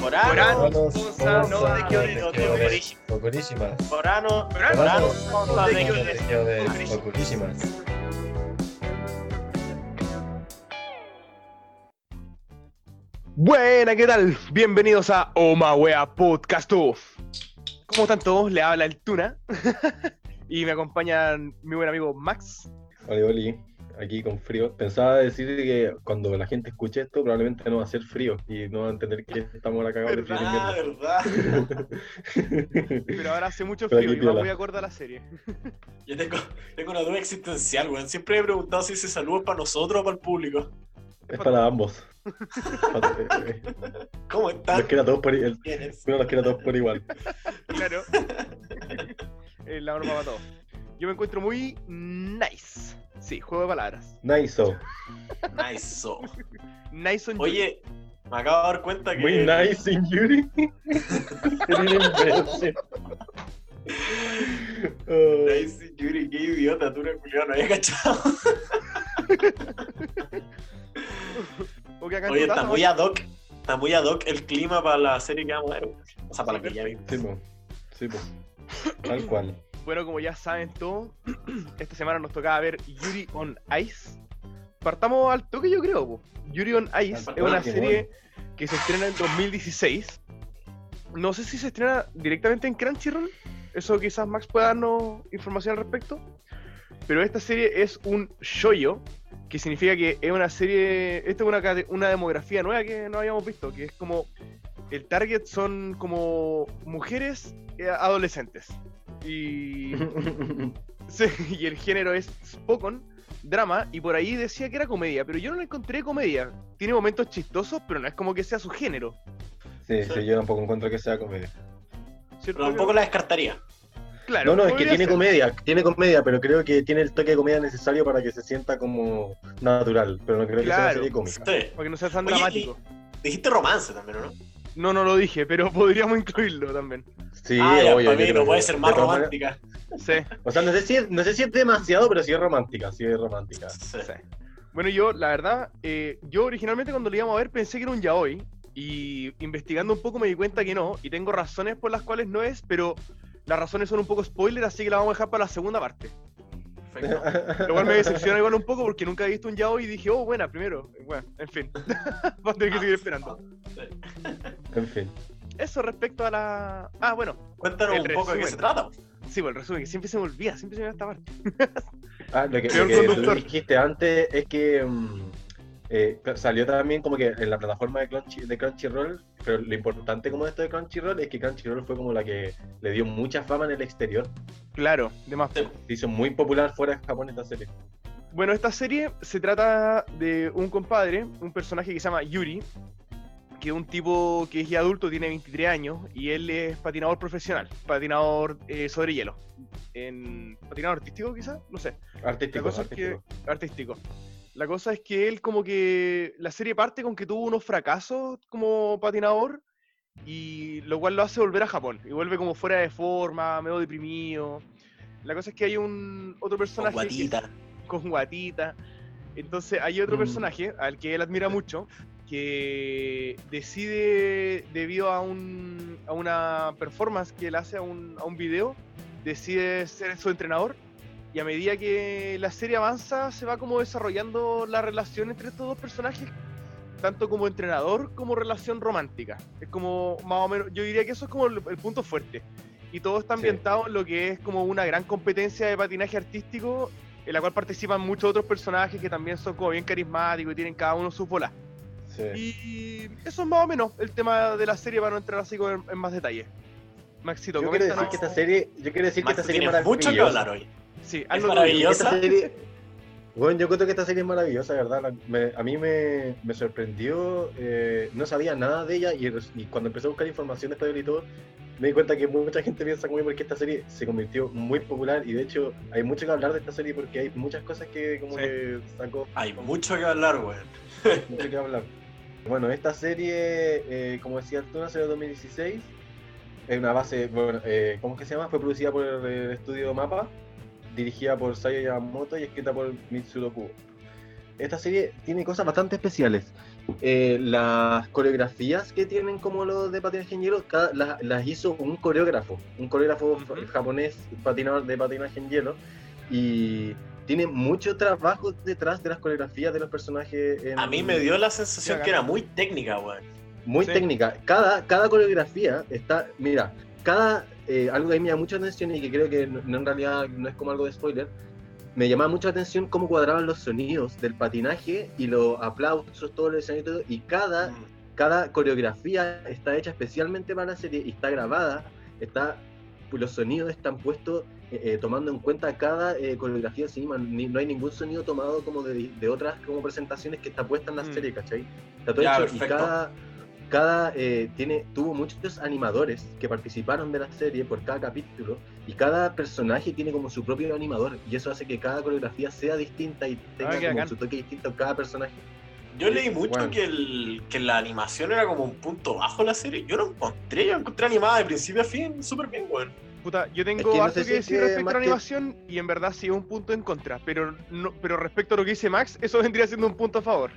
Morano, Ponza, no Ponza, de Ocurísimas. Morano, Morano, Ponza de Ocurísimas. Buena, ¿qué tal? Bienvenidos a Oma Wea Podcast. ¿Cómo están todos? Le habla el Tuna. y me acompañan mi buen amigo Max. Oli, oli, aquí con frío. Pensaba decir que cuando la gente escuche esto, probablemente no va a ser frío y no va a entender que estamos la cagada de frío Ah, verdad. Pero ahora hace mucho frío aquí y no piola. voy a acordar la serie. Yo tengo, tengo una duda existencial, weón. Siempre me he preguntado si ese saludo es para nosotros o para el público. Es para ambos. ¿Cómo están? Los quiere a todos por, el, ¿Quiénes? uno los quiere a todos por igual. Claro. Es la norma para todos. Yo me encuentro muy nice. Sí, juego de palabras. Nice. oh. Nice. Nice on Oye, me acabo de dar cuenta que. Muy nice in Yuri. Oh, Nice, Yuri, qué idiota, tú eres culiao, no había cachado. O Oye, está muy ad hoc. Está muy ad hoc el clima para la serie que vamos a ver. O sea, para la que ya vimos. Sí, po. Sí, po. Tal cual. Bueno, como ya saben todos, esta semana nos tocaba ver Yuri on Ice. Partamos al toque, yo creo. po. Yuri on Ice es una serie que se estrena en 2016. No sé si se estrena directamente en Crunchyroll. Eso quizás Max pueda darnos información al respecto. Pero esta serie es un shoyo, que significa que es una serie. Esta es una, una demografía nueva que no habíamos visto, que es como. El target son como mujeres eh, adolescentes. Y Sí, y el género es Spokon, drama, y por ahí decía que era comedia, pero yo no la encontré comedia. Tiene momentos chistosos, pero no es como que sea su género. Sí, sí, yo tampoco encuentro que sea comedia. Pero tampoco la descartaría. Claro, No, no, es que tiene ser. comedia, tiene comedia, pero creo que tiene el toque de comedia necesario para que se sienta como natural, pero no creo que sea una serie cómica. Sí. Para que no sea tan Oye, dramático. Dijiste romance también, ¿o ¿no? No, no lo dije, pero podríamos incluirlo también. Sí, ah, ya, obvio. mí no puede ser más romántica. Sí, O sea, no sé, si es, no sé si es demasiado, pero sí es romántica, sí es romántica. Sí. sí. Bueno, yo, la verdad, eh, yo originalmente cuando lo íbamos a ver pensé que era un yaoi. Y investigando un poco me di cuenta que no. Y tengo razones por las cuales no es, pero las razones son un poco spoiler, así que la vamos a dejar para la segunda parte. Perfecto. Lo cual me decepciona igual un poco porque nunca he visto un yaoi y dije, oh, buena, primero. Bueno, en fin. Vamos a tener que seguir esperando. Sí. En fin. Eso respecto a la. Ah, bueno. Cuéntanos El un poco de qué se trata. Sí, pues el resumen, que siempre se me olvida, siempre se me va esta parte. Ah, lo que, Peor lo que tú conductor. dijiste antes es que mm, eh, salió también como que en la plataforma de, Crunchy- de Crunchyroll, pero lo importante como esto de Crunchyroll es que Crunchyroll fue como la que le dio mucha fama en el exterior. Claro, de más. Se hizo muy popular fuera de Japón esta serie. Bueno, esta serie se trata de un compadre, un personaje que se llama Yuri, que es un tipo que es ya adulto, tiene 23 años, y él es patinador profesional, patinador eh, sobre hielo. En patinador artístico quizás, no sé. La Artístico, cosa es que artístico. La cosa es que él como que la serie parte con que tuvo unos fracasos como patinador y lo cual lo hace volver a Japón y vuelve como fuera de forma, medio deprimido. La cosa es que hay un otro Con personaje que- guatita. con guatita. Entonces hay otro Mm. personaje al que él admira mucho que decide, debido a, un, a una performance que él hace a un, a un video, decide ser su entrenador. Y a medida que la serie avanza, se va como desarrollando la relación entre estos dos personajes, tanto como entrenador como relación romántica. Es como más o menos, yo diría que eso es como el, el punto fuerte. Y todo está Sí. ambientado en lo que es como una gran competencia de patinaje artístico en la cual participan muchos otros personajes que también son como bien carismáticos y tienen cada uno sus bolas. Sí. Y eso es más o menos el tema de la serie para no entrar así como en, en más detalle. Maxito, Yo quiero decir que esta serie, yo quiero decir Max, que esta serie es tienes mucho que maravillosa. hablar hoy. Sí, Es. Esta serie, bueno, yo creo que esta serie es maravillosa, ¿verdad? Me- a mí me, me sorprendió, eh, no sabía nada de ella y, cuando empecé a buscar información después de y todo, me di cuenta que mucha gente piensa como yo porque esta serie se convirtió muy popular y de hecho hay mucho que hablar de esta serie porque hay muchas cosas que como Sí. que sacó Hay mucho que hablar, weón. mucho que hablar. Bueno, esta serie, eh, como decía Arturo, nació en 2016. Es una base, bueno, eh, ¿cómo es que se llama? Fue producida por el estudio Mapa, dirigida por Sayo Yamamoto y escrita por Mitsuro Kubo. esta serie tiene cosas bastante especiales. Eh, las coreografías que tienen como los de patinaje en hielo cada- la- las hizo un coreógrafo, un coreógrafo japonés patinador de patinaje en hielo y tiene mucho trabajo detrás de las coreografías de los personajes. en- A mí me dio la sensación que era muy técnica, weón. muy Sí. técnica. Cada, cada coreografía está, mira, cada, eh, algo que a mí me llama mucha atención y que creo que no, en realidad no es como algo de spoiler, me llamaba mucha atención cómo cuadraban los sonidos del patinaje y los aplausos, todo el escenario y todo, y cada, Mm. cada coreografía está hecha especialmente para la serie y está grabada, está, los sonidos están puestos eh, eh, tomando en cuenta cada eh, coreografía encima, ni- no hay ningún sonido tomado como de, de otras como presentaciones que está puesta en la Mm. serie, ¿cachai? Está todo Ya, hecho y cada, cada eh, tiene, tuvo muchos animadores que participaron de la serie por cada capítulo y cada personaje tiene como su propio animador y eso hace que cada coreografía sea distinta y tenga qué como su toque distinto en cada personaje. Yo leí mucho Bueno. que, el, que la animación era como un punto bajo de la serie. Yo no encontré, yo encontré animada de principio a fin súper bien, weón. Puta, yo tengo Es que no sé que si decir que respecto a la que- animación y en verdad sí es un punto en contra, pero no, pero respecto a lo que dice Max, eso vendría siendo un punto a favor.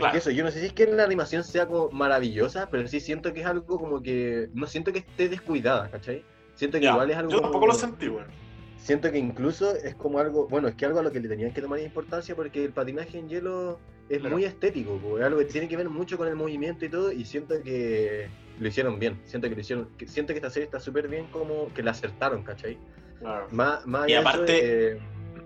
Es Claro. que eso, yo no sé si es que la animación sea como maravillosa, pero sí siento que es algo como que, no siento que esté descuidada, ¿cachai? Siento que igual es algo yo tampoco como- lo sentí, weón. siento que incluso es como algo, bueno, es que algo a lo que le tenían que tomar importancia porque el patinaje en hielo es Claro. muy estético, es algo que tiene que ver mucho con el movimiento y todo, y siento que lo hicieron bien, siento que lo hicieron, que- siento que esta serie está súper bien como que la acertaron, ¿cachai? Claro. Más, más Y de eso, aparte- eh,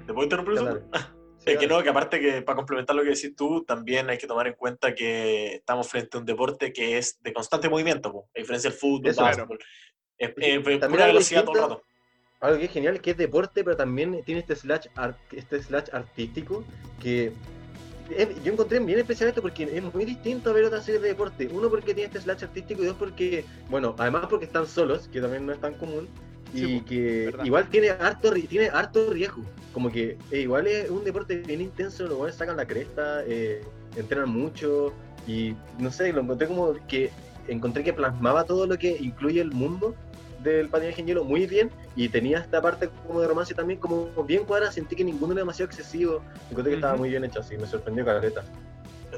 ¿Te puedo interrumpir un dale, segundo? Es que no, que aparte que para complementar lo que decís tú, también hay que tomar en cuenta que estamos frente a un deporte que es de constante movimiento, po, a diferencia del fútbol, Eso, básquetbol. Es, es- pura velocidad todo el rato. algo que es genial, que es deporte, pero también tiene este slash, este slash artístico que yo encontré bien especial esto porque es muy distinto a ver otras series de deporte. Uno porque tiene este slash artístico y dos porque, bueno, además porque están solos, que también no es tan común, y Sí, po, que verdad. igual tiene harto, tiene harto riesgo. Como que eh, igual es un deporte bien intenso, los buenos sacan la cresta, eh, entrenan mucho y no sé, lo encontré como que encontré que plasmaba todo lo que incluye el mundo del patinaje en hielo muy bien y tenía esta parte como de romance también como bien cuadrada, sentí que ninguno era demasiado excesivo, encontré que estaba muy bien hecho así, me sorprendió caleta.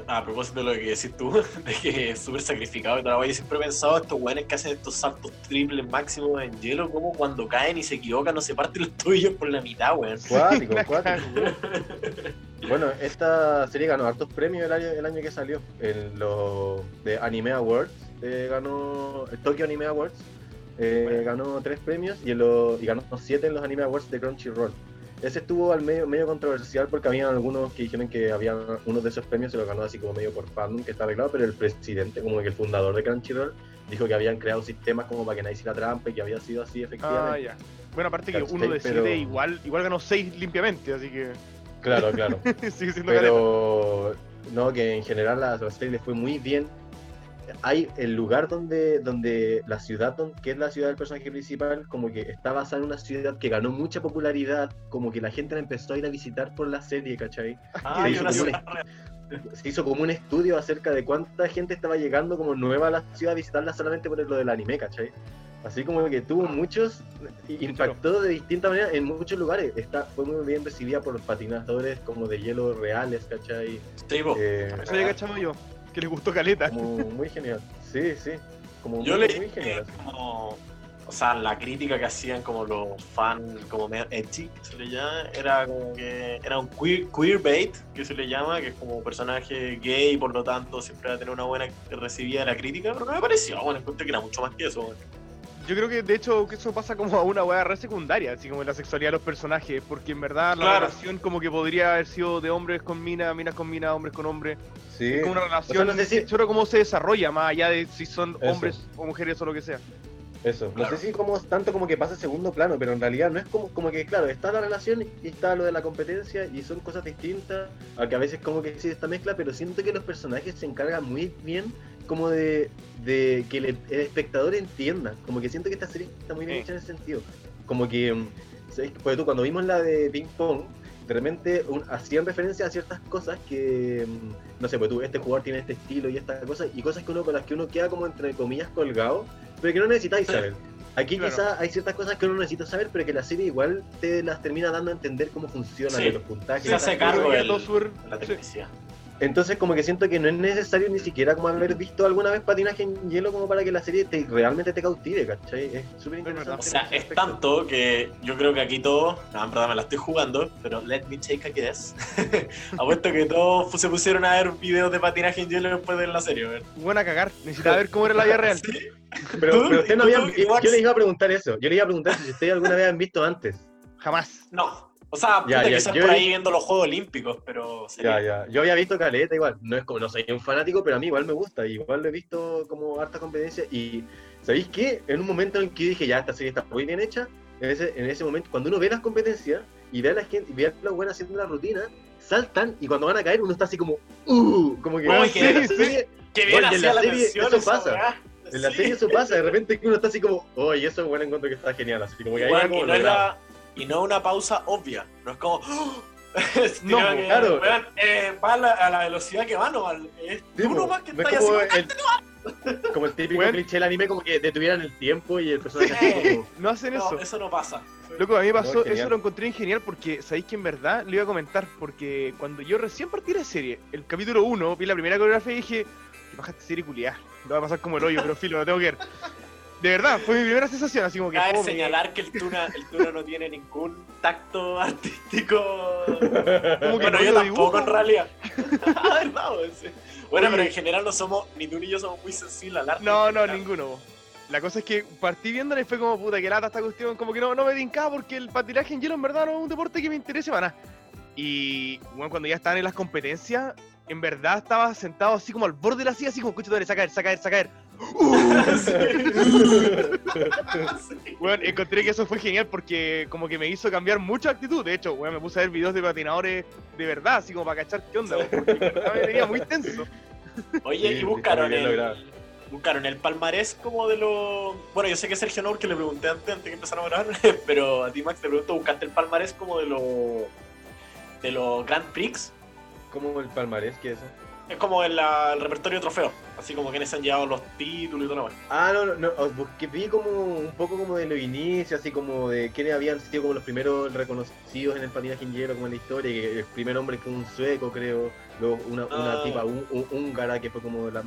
A propósito de lo que decís tú, de que es súper sacrificado y yo siempre he pensado estos weones que hacen estos saltos triples máximos en hielo, como cuando caen y se equivocan no se parten los tuyos por la mitad, weón. Cuático, cuático. Bueno, esta serie ganó hartos premios el año, el año que salió. En los de Anime Awards eh, ganó el Tokyo Anime Awards. eh, Bueno. Ganó tres premios y, en los- y ganó siete en los Anime Awards de Crunchyroll. Ese estuvo al medio, medio controversial porque había algunos que dijeron que había uno de esos premios se lo ganó así como medio por fandom, que está arreglado, pero el presidente, como que el fundador de Crunchyroll, dijo que habían creado sistemas como para que nadie hiciera trampa y que había sido así Ah, efectivamente. ya. Bueno, aparte que uno de Pero- igual, igual ganó seis limpiamente, así que Claro, claro. sigue siendo. Pero no, que en general la, la serie le fue muy bien. Hay el lugar donde, donde la ciudad, don- que es la ciudad del personaje principal, como que está basada en una ciudad que ganó mucha popularidad, como que la gente la empezó a ir a visitar por la serie, ¿cachai? Ah, Se y hizo una como un ciudad real. Se hizo como un estudio acerca de cuánta gente estaba llegando como nueva a la ciudad a visitarla solamente por lo del anime, ¿cachai? Así como que tuvo muchos, i- impactó de distinta manera en muchos lugares. Está, fue muy bien recibida por patinadores como de hielo reales, ¿cachai? Sí. Eh, Eso había cachado yo, que les gustó caleta. como muy genial. Sí, sí. Como Yo muy, leí muy genial. como, o sea, la crítica que hacían como los fans, como medio edgy, que se le llama, era como que era un queer, queerbait, que se le llama, que es como personaje gay, por lo tanto siempre va a tener una buena recibida de la crítica, pero no me pareció, bueno, encontré que era mucho más que eso, bueno. Yo creo que de hecho que eso pasa como a una weá re secundaria, así como la sexualidad de los personajes, porque en verdad la Claro. relación como que podría haber sido de hombres con minas, minas con minas, hombres con hombres. Sí. Es como una relación, no sé si- solo cómo se desarrolla, más allá de si son Eso. hombres o mujeres o lo que sea. Eso. Claro. No sé si como tanto como que pasa a segundo plano, pero en realidad no es como, como que, claro, está la relación y está lo de la competencia y son cosas distintas, aunque a veces como que existe esta mezcla, pero siento que los personajes se encargan muy bien como de, de que el, el espectador entienda, como que siento que esta serie está muy bien Sí. hecha en ese sentido. Como que, mm, ¿sabes? Porque tú cuando vimos la de Ping Pong, de repente un- hacían referencia a ciertas cosas que, mm, no sé, pues tú, este jugador tiene este estilo y esta cosa, y cosas que uno con las que uno queda como entre comillas colgado, pero que no necesitáis saber. Aquí Claro. quizás hay ciertas cosas que uno necesita saber, pero que la serie igual te las termina dando a entender cómo funcionan Sí. los puntajes. Se hace cargo cosas. súper- La sí. Entonces como que siento que no es necesario ni siquiera como haber visto alguna vez patinaje en hielo como para que la serie te, realmente te cautive, ¿cachai? Es súper interesante. O sea, es tanto que yo creo que aquí todos, no, en verdad me la estoy jugando, pero let me take a guess. Apuesto que todos se pusieron a ver videos de patinaje en hielo después de la serie, ¿ver? Buena a cagar. Necesitaba ver cómo era la vida real. Sí. Pero, ¿Tú? pero ustedes no ¿Tú, habían tú, Max? Yo les iba a preguntar eso. Yo les iba a preguntar si ustedes alguna vez han visto antes. Jamás. No. O sea, Ya, puta, ya, quizás yo- por ahí viendo los Juegos Olímpicos, pero... Ya, sería- ya. Yo había visto Caleta igual. No es como, no soy un fanático, pero a mí igual me gusta. Igual lo he visto como harta competencia. Y ¿sabéis qué? En un momento en que dije, ya, esta serie está muy bien hecha. En ese, en ese momento, cuando uno ve las competencias y ve a la gente, ve a los buenos haciendo la rutina, saltan y cuando van a caer uno está así como, uh, como que Uy, en que- la serie, bien Oye, en la la serie eso esa pasa. en la Sí. serie eso pasa, de repente que uno está así como, oye, eso bueno encuentro que está genial, así como que ahí va Weón, como y, no la- y no una pausa obvia, no es como... No, Sino que, claro. eh, va a la, a la velocidad que va, no, al- es Sí, po, nomás que no es estás como haciendo... el, como el típico Weón. cliché del anime, como que detuvieran el tiempo y el personaje así como, No hacen No, eso. eso no pasa. Loco, a mí me pasó, No, eso lo encontré genial porque sabéis que en verdad le iba a comentar, porque cuando yo recién partí la serie, el capítulo 1, vi la primera coreografía y dije, baja esta serie culiada, lo va a pasar como el hoyo, pero filo, lo tengo que ver. De verdad, fue mi primera sensación, así como que Cabe fome. señalar que el Tuna, el Tuna no tiene ningún tacto artístico. Como que Bueno, no yo tampoco en realidad. Ah, verdad, weón, sí. Bueno, pero en general no somos, ni tú ni yo somos muy sensibles al arte. No, no, general. ninguno. La cosa es que partí viéndola y fue como puta que lata esta cuestión, como que no, no me tincaba porque el patinaje en hielo en verdad no es un deporte que me interese para nada. Y bueno, cuando ya estaban en las competencias, en verdad estaba sentado así como al borde de la silla, así como escucha, saca saca saca caer. Sí. Bueno, encontré que eso fue genial porque como que me hizo cambiar mucha actitud. De hecho, bueno, me puse a ver videos de patinadores de verdad, así como para cachar qué onda, porque me tenía muy tenso. Oye, Sí, y buscaron el, buscaron el palmarés como de los... Bueno, yo sé que Sergio Nour, que le pregunté antes, antes que empezaron a grabar, pero a ti, Max, te pregunto, ¿buscaste el palmarés como de los... de los Grand Prix? como el palmarés que es eso. Es como el, la- el repertorio de trofeos, así como quienes han llevado los títulos y todo lo demás. Ah, no, no, no, busqué, vi como un poco como de los inicios, así como de quiénes habían sido como los primeros reconocidos en el patinaje en hielo, como en la historia, que el primer hombre fue un sueco, creo, luego una, una Ah. tipa hú- húngara que fue como la...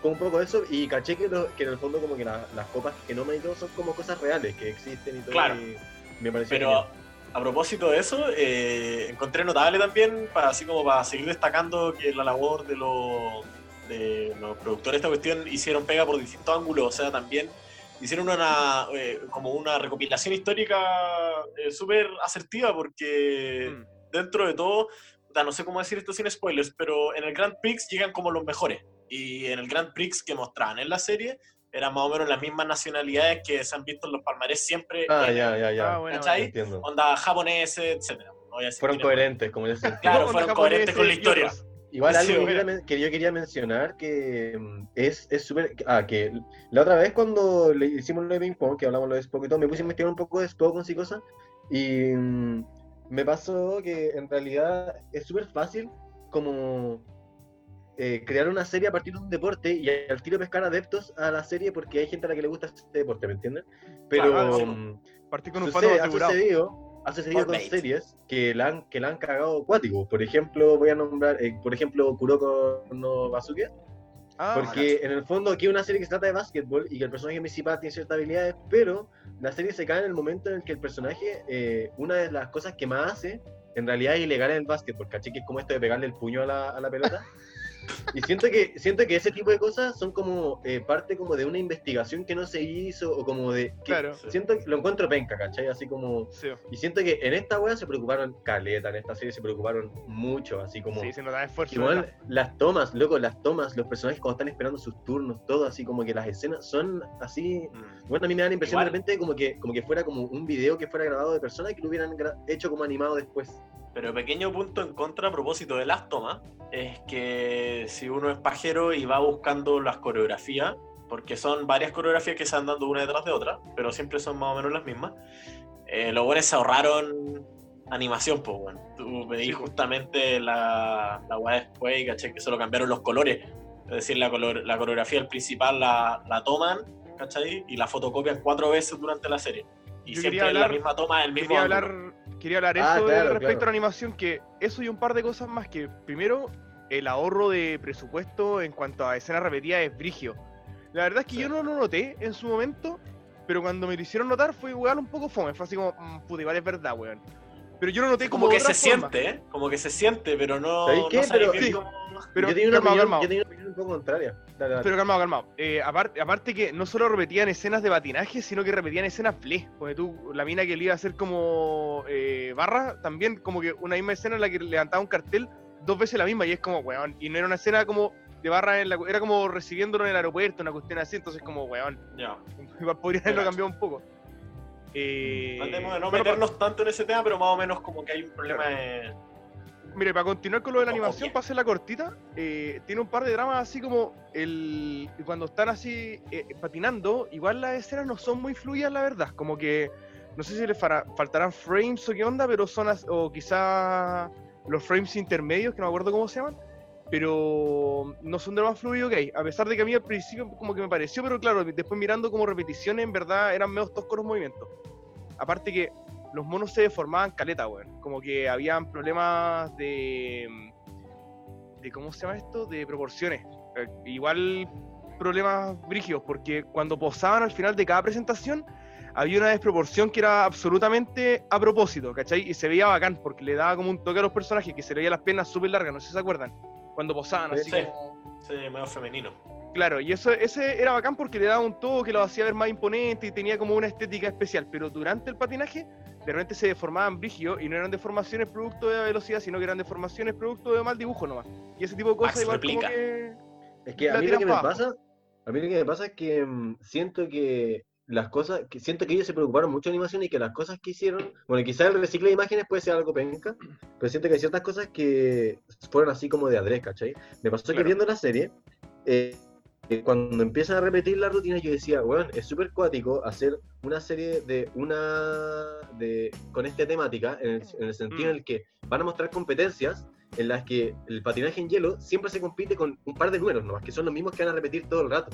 Como un poco de eso, y caché que, lo- que en el fondo como que la- las copas que no me son como cosas reales, que existen y todo, Claro. y me pareció Pero genial. A propósito de eso, eh, encontré notable también, para, así como para seguir destacando que la labor de los, de los productores de esta cuestión hicieron pega por distintos ángulos, o sea, también hicieron una eh, como una recopilación histórica eh, súper asertiva porque Mm. dentro de todo, no sé cómo decir esto sin spoilers, pero en el Grand Prix llegan como los mejores. Y en el Grand Prix que mostraban en la serie, eran más o menos las mismas nacionalidades que se han visto en los palmarés siempre. Ah, en- ya, ya, ya. Ah, bueno, ¿Cachai? Entiendo. Onda japoneses, etcétera. No Fueron coherentes, como yo sentí. Claro, fueron coherentes con la historia. otros. Igual Sí, algo que, quería men- que yo quería mencionar que mm, es es súper... ah, que la otra vez cuando le hicimos lo de ping pong, que hablamos lo de Spock y todo, me puse a investigar un poco de Spock y cosas, y mm, me pasó que en realidad es súper fácil como eh, crear una serie a partir de un deporte y al tiro pescar adeptos a la serie porque hay gente a la que le gusta este deporte, ¿me entiendes? Pero... Claro, sí. mm, Partí con un Sucede- ha sucedido, ha sucedido con series que la han, que la han cagado acuático. Por ejemplo, voy a nombrar, eh, por ejemplo, Kuroko no Basuke. Ah, Porque en el fondo aquí es una serie que se trata de básquetbol y que el personaje principal tiene ciertas habilidades, pero la serie se cae en el momento en el que el personaje, eh, una de las cosas que más hace, en realidad es ilegal en el básquetbol, ¿cachai? Que es como esto de pegarle el puño a la, a la pelota. Y siento que, siento que ese tipo de cosas son como eh, parte como de una investigación que no se hizo o como de... que Claro. Siento que lo encuentro penca, ¿cachai? Así como... Sí, Y siento que en esta wea se preocuparon caleta, en esta serie se preocuparon mucho, así como... sí, se nota esfuerzo. Igual ¿verdad? las tomas, loco, las tomas, los personajes cuando están esperando sus turnos, todo así como que las escenas son así. Mm. Bueno, a mí me da la impresión Igual. de repente como que, como que fuera como un video que fuera grabado de personas que lo hubieran hecho como animado después. Pero pequeño punto en contra a propósito de las tomas, es que si uno es pajero y va buscando las coreografías, porque son varias coreografías que se van dando una detrás de otra, pero siempre son más o menos las mismas, eh, los buenos se ahorraron animación, pues, bueno. Tú po. justamente la, la weá después y caché que solo cambiaron los colores. Es decir, la, color- la coreografía principal la, la toman, ¿cachai? Y la fotocopian cuatro veces durante la serie. Y Yo siempre quería es la hablar- misma toma, el mismo Quería hablar, quería hablar Ah, eso claro, respecto claro. a la animación, que eso y un par de cosas más que primero el ahorro de presupuesto en cuanto a escenas repetidas es brigio. La verdad es que Sí. yo no lo noté en su momento, pero cuando me lo hicieron notar fue igual un poco fome, fue así como, mm, puta, igual es verdad, weón. Pero yo lo noté como, Como que se forma. siente, ¿eh? Como que se siente, pero no. ¿Sabéis qué? no Pero- sí. yo una opinión, tenía una opinión un poco contraria. Dale, dale. Pero calmado, calmado. Eh, aparte, aparte que no solo repetían escenas de patinaje, sino que repetían escenas ble. Porque tú, la mina que le iba a hacer como eh, barra, también como que una misma escena en la que levantaba un cartel dos veces la misma y es como, weón. Y no era una escena como de barra, en la, era como recibiéndolo en el aeropuerto, una cuestión así, entonces como, weón. Ya. Podría haberlo cambiado un poco. Eh, Tratemos de no meternos tanto en ese tema, pero más o menos como que hay un problema de. Mire, para continuar con lo de la Ojo, animación, bien. para hacer la cortita, eh, tiene un par de dramas así como el cuando están así eh, patinando, igual las escenas no son muy fluidas, la verdad. Como que no sé si les faltarán frames o qué onda, pero son as- o quizá los frames intermedios, que no me acuerdo cómo se llaman, pero no son de lo más fluido que hay. A pesar de que a mí al principio como que me pareció, pero claro, después mirando como repeticiones, en verdad eran medio toscos los movimientos. Aparte que los monos se deformaban caleta, weón. Como que habían problemas de. de ¿Cómo se llama esto? De proporciones. Eh, igual problemas brígidos, porque cuando posaban al final de cada presentación, había una desproporción que era absolutamente a propósito, ¿cachai? Y se veía bacán, porque le daba como un toque a los personajes, que se le veía las piernas súper largas, no sé si se acuerdan. Cuando posaban, así Sí. como. Sí, medio femenino. Claro, y eso ese era bacán porque le daba un toque, lo hacía ver más imponente y tenía como una estética especial, pero durante el patinaje de repente se deformaban brígidos y no eran deformaciones producto de la velocidad, sino que eran deformaciones producto de mal dibujo nomás. Y ese tipo de cosas Max igual replica. como que... Es que a mí lo que me abajo. pasa, a mí lo que me pasa es que mm, siento que las cosas, que siento que ellos se preocuparon mucho de animación y que las cosas que hicieron, bueno, quizás el reciclo de imágenes puede ser algo penca, pero siento que hay ciertas cosas que fueron así como de adrés, ¿cachai? Me pasó que Claro. viendo la serie, eh, cuando empiezan a repetir la rutina, yo decía, weón, es súper cuático hacer una serie de una de con esta temática, en el, en el sentido Mm. en el que van a mostrar competencias en las que el patinaje en hielo siempre se compite con un par de números nomás, que son los mismos que van a repetir todo el rato.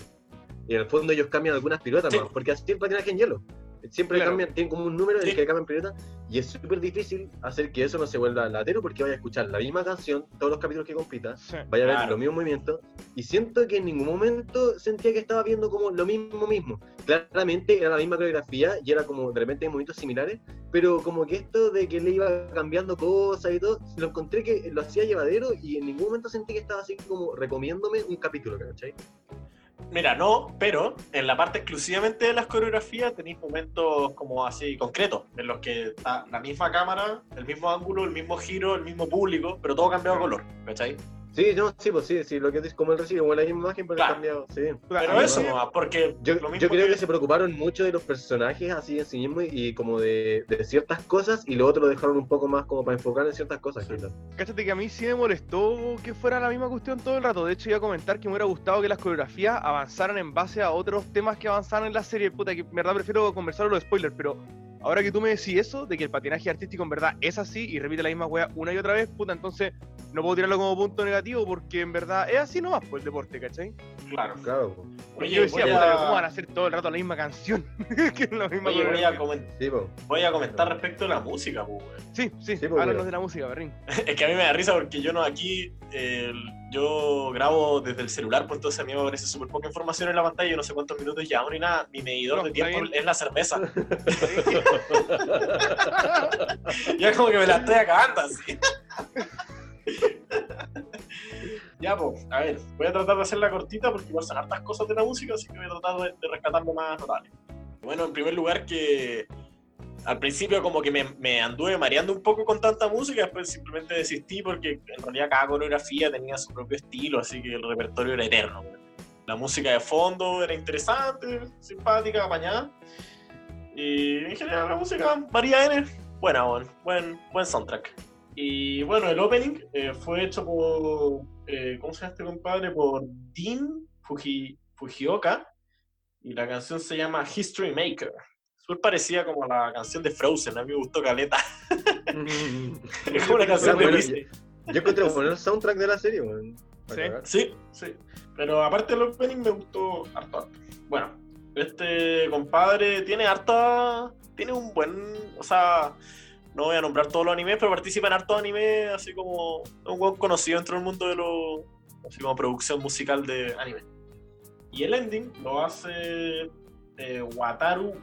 Y en el fondo ellos cambian algunas piruetas Sí. nomás, porque así es el patinaje en hielo. Siempre Claro. cambian, tienen como un número en el Sí. que cambian piruetas, y es súper difícil hacer que eso no se vuelva latero porque vaya a escuchar la misma canción todos los capítulos que compita, Sí. vaya a ver Claro. los mismos movimientos, y siento que en ningún momento sentía que estaba viendo como lo mismo mismo. Claramente era la misma coreografía y era como de repente movimientos similares, pero como que esto de que le iba cambiando cosas y todo, lo encontré que lo hacía llevadero y en ningún momento sentí que estaba así como recomiéndome un capítulo, ¿cachai? Mira, no, pero en la parte exclusivamente de las coreografías tenéis momentos como así concretos, en los que está la misma cámara, el mismo ángulo, el mismo giro, el mismo público, pero todo cambiado de color, ¿cachai? Sí, no, sí, pues sí, sí, lo que es como el recibo, como la misma imagen, pero Claro. cambiado, sí. Pero eso me- nomás, porque Yo, lo mismo yo creo que... se preocuparon mucho de los personajes así en sí mismos y, y como de, de ciertas cosas y lo otro lo dejaron un poco más como para enfocar en ciertas cosas. Sí. Cáchate que a mí sí me molestó que fuera la misma cuestión todo el rato. De hecho, iba a comentar que me hubiera gustado que las coreografías avanzaran en base a otros temas que avanzaran en la serie. Puta, que en verdad prefiero conversar los spoilers, pero ahora que tú me decís eso, de que el patinaje artístico en verdad es así y repite la misma wea una y otra vez, puta, entonces no puedo tirarlo como punto negativo porque en verdad es así nomás por el deporte, ¿cachai? Claro. Claro, pues. Oye, yo decía, voy puta, a- ¿cómo van a hacer todo el rato la misma canción? que es la misma Oye, voy a, sí, pues. voy a comentar respecto de la música, pues, weón. Sí, sí, Sí, pues, háblanos de la música, Berrín. Es que a mí me da risa porque yo no aquí, eh, yo grabo desde el celular, pues entonces a mí me aparece súper poca información en la pantalla, yo no sé cuántos minutos llevamos ni nada, mi medidor No, de tiempo bien. es la cerveza. ya como que me la estoy acabando así. ya, pues, a ver, voy a tratar de hacerla cortita porque igual son hartas cosas de la música, así que voy a tratar de, de rescatar lo más notable. Bueno, en primer lugar que al principio como que me, anduve mareando un poco con tanta música, después simplemente desistí porque en realidad cada coreografía tenía su propio estilo, así que el repertorio era eterno. La música de fondo era interesante, simpática, apañada. Y en general la música María N, buena, buen, buen, buen soundtrack. Y bueno, el opening eh, fue hecho por, eh, ¿cómo se llama este compadre? Por Dean Fuji, Fujioka. Y la canción se llama History Maker. Súper parecida como a la canción de Frozen, a mí me gustó Caleta. es como una canción de Bueno, Disney. Yo encontré bueno el soundtrack de la serie, weón. Para Sí. Sí, sí. Pero aparte del opening me gustó harto, harto. Bueno, Este compadre tiene harta. Tiene un buen. O sea, no voy a nombrar todos los animes, pero participa en hartos animes, así como. Un buen conocido dentro del mundo de lo. Así como producción musical de anime. Y el ending lo hace. eh, Wataru.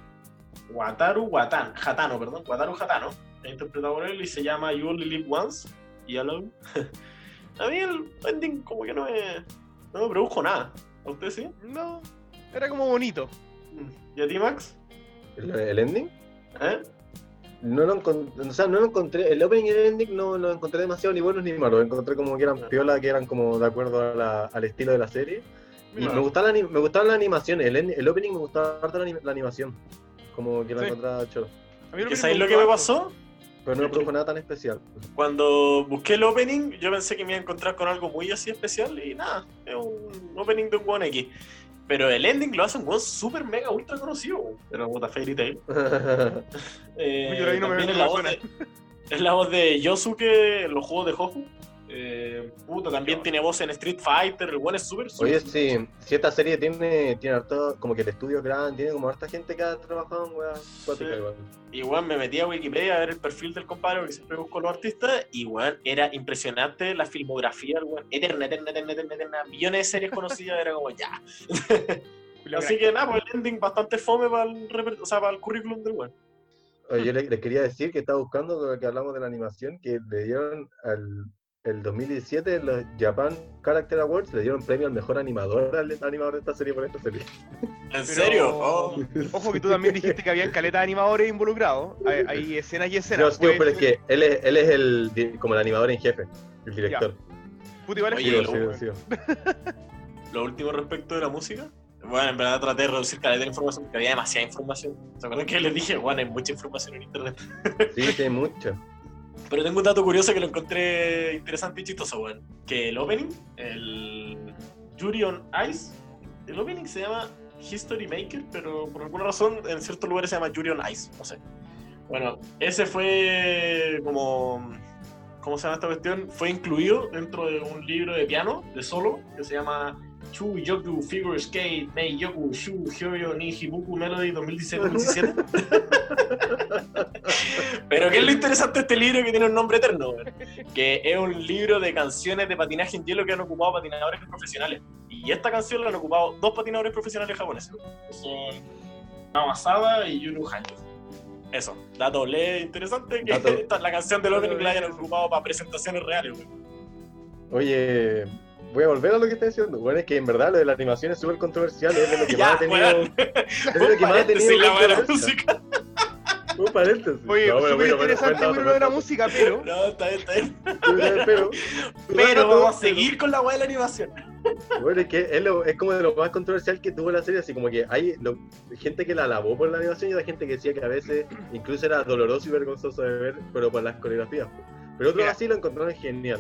Wataru Watan. Hatano, perdón. Wataru Hatano. Es interpretado por él y se llama You Only Live Once. Y Alone. a mí el ending, como que no me. No me produjo nada. ¿A usted sí? No, era como bonito. ¿Y a ti, Max? ¿El, el ending? ¿Eh? No lo, encon- o sea, no lo encontré, el opening y el ending no lo encontré demasiado ni buenos ni malos, encontré como que eran piola, que eran como de acuerdo a la- al estilo de la serie. Y me gustaba la, me gustaban las animaciones, el, en- el opening me gustaba harto la animación, como que la Sí. encontraba choro. A mí lo ¿Que que ¿Sabéis me lo que me pasó? Pero no lo produjo nada tan especial. Cuando busqué el opening, yo pensé que me iba a encontrar con algo muy así especial y nada, es un opening de un One X. Pero el ending lo hace un weón super mega ultra conocido. Pero puta Fairy Tail. Eh, ahí no me- es, me la voz de, es la voz de Yosuke en los juegos de Hofu. Eh, puta, también tiene voz en Street Fighter, el one es súper Oye, súper- sí, si esta serie tiene, tiene harto, como que el estudio grande, tiene como harta gente que ha trabajado en Sí. igual. Y weón, me metí a Wikipedia a ver el perfil del compadre, porque siempre busco los artistas, y weón, era impresionante la filmografía, del weón, eterna, eterna, eterna, eterna, eterna, millones de series conocidas, era como ya. Así que nada, pues el ending bastante fome para el, o sea, para el currículum del weón. Oye, yo le- les, quería decir que estaba buscando que hablamos de la animación, que le dieron al el 2017 en los Japan Character Awards, le dieron premio al mejor animador al animador de esta serie por esta serie. ¿En Pero- serio? Oh. Ojo que tú también dijiste que habían caleta de animadores involucrados. Hay, hay escenas y No, escenas. sí, Pues, pero es que él es, él es el como el animador en jefe, el director. puta, igual es Oye, Sí. Lo último respecto de la música. Bueno, en verdad traté de reducir calidad de información porque había demasiada información. ¿Se acuerdan que les dije, bueno, hay mucha información en internet? Sí, sí, hay mucho. Pero tengo un dato curioso que lo encontré interesante y chistoso, weón. Que el opening, el Yuri Ice, el opening se llama History Maker, pero por alguna razón en ciertos lugares se llama Yuri Ice, no sé. Bueno, ese fue como. ¿Cómo se llama esta cuestión? Fue incluido dentro de un libro de piano, de solo, que se llama Chu Yoku Figure Skate Mei Yoku Shu Hyoryo ni Hibuku Melody 2016-2017. Pero ¿qué es lo interesante de este libro que tiene un nombre eterno? weón? Que es un libro de canciones de patinaje en hielo que han ocupado patinadores profesionales. Y esta canción la han ocupado dos patinadores profesionales japoneses. Son Namasada y Yuru Hanjo. Eso, dato doble interesante que Dato- esta es la canción del opening que la hayan ocupado para presentaciones reales. weón. Oye, voy a volver a lo que está diciendo. Bueno, es que en verdad lo de la animación es súper controversial, es de lo que Ya, más ha tenido. Es de lo que más ha tenido la buena controversia. música. Un paréntesis. Oye, No, pero súper interesante bueno, de la música, pero. No, está bien, está bien. Pero, Pero vamos a seguir con la weá de la animación. Bueno, es que es, lo- es como de lo más controversial que tuvo la serie, así como que hay lo- gente que la alabó por la animación y hay gente que decía que a veces incluso era doloroso y vergonzoso de ver, pero por las coreografías. Pero otros Mira. así lo encontraron genial.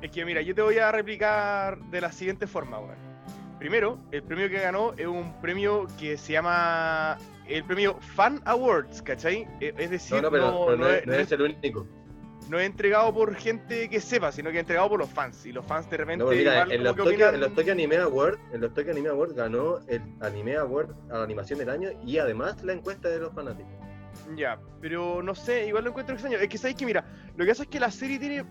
Es que mira, yo te voy a replicar de la siguiente forma, weón. Primero, el premio que ganó es un premio que se llama el premio Fan Awards, ¿cachai? E- Es decir, No, no, pero, no, pero no no, es, es, no es el único. no es entregado por gente que sepa, sino que es entregado por los fans. Y los fans de repente mira, igual en los, como que Tokyo, opinan- en los Tokyo Anime Awards, en los Tokyo Anime Awards ganó el Anime Award a la animación del año y además la encuesta de los fanáticos. Ya, pero no sé, igual lo encuentro extraño. Es que sabéis que, mira, lo que pasa es que la serie tiene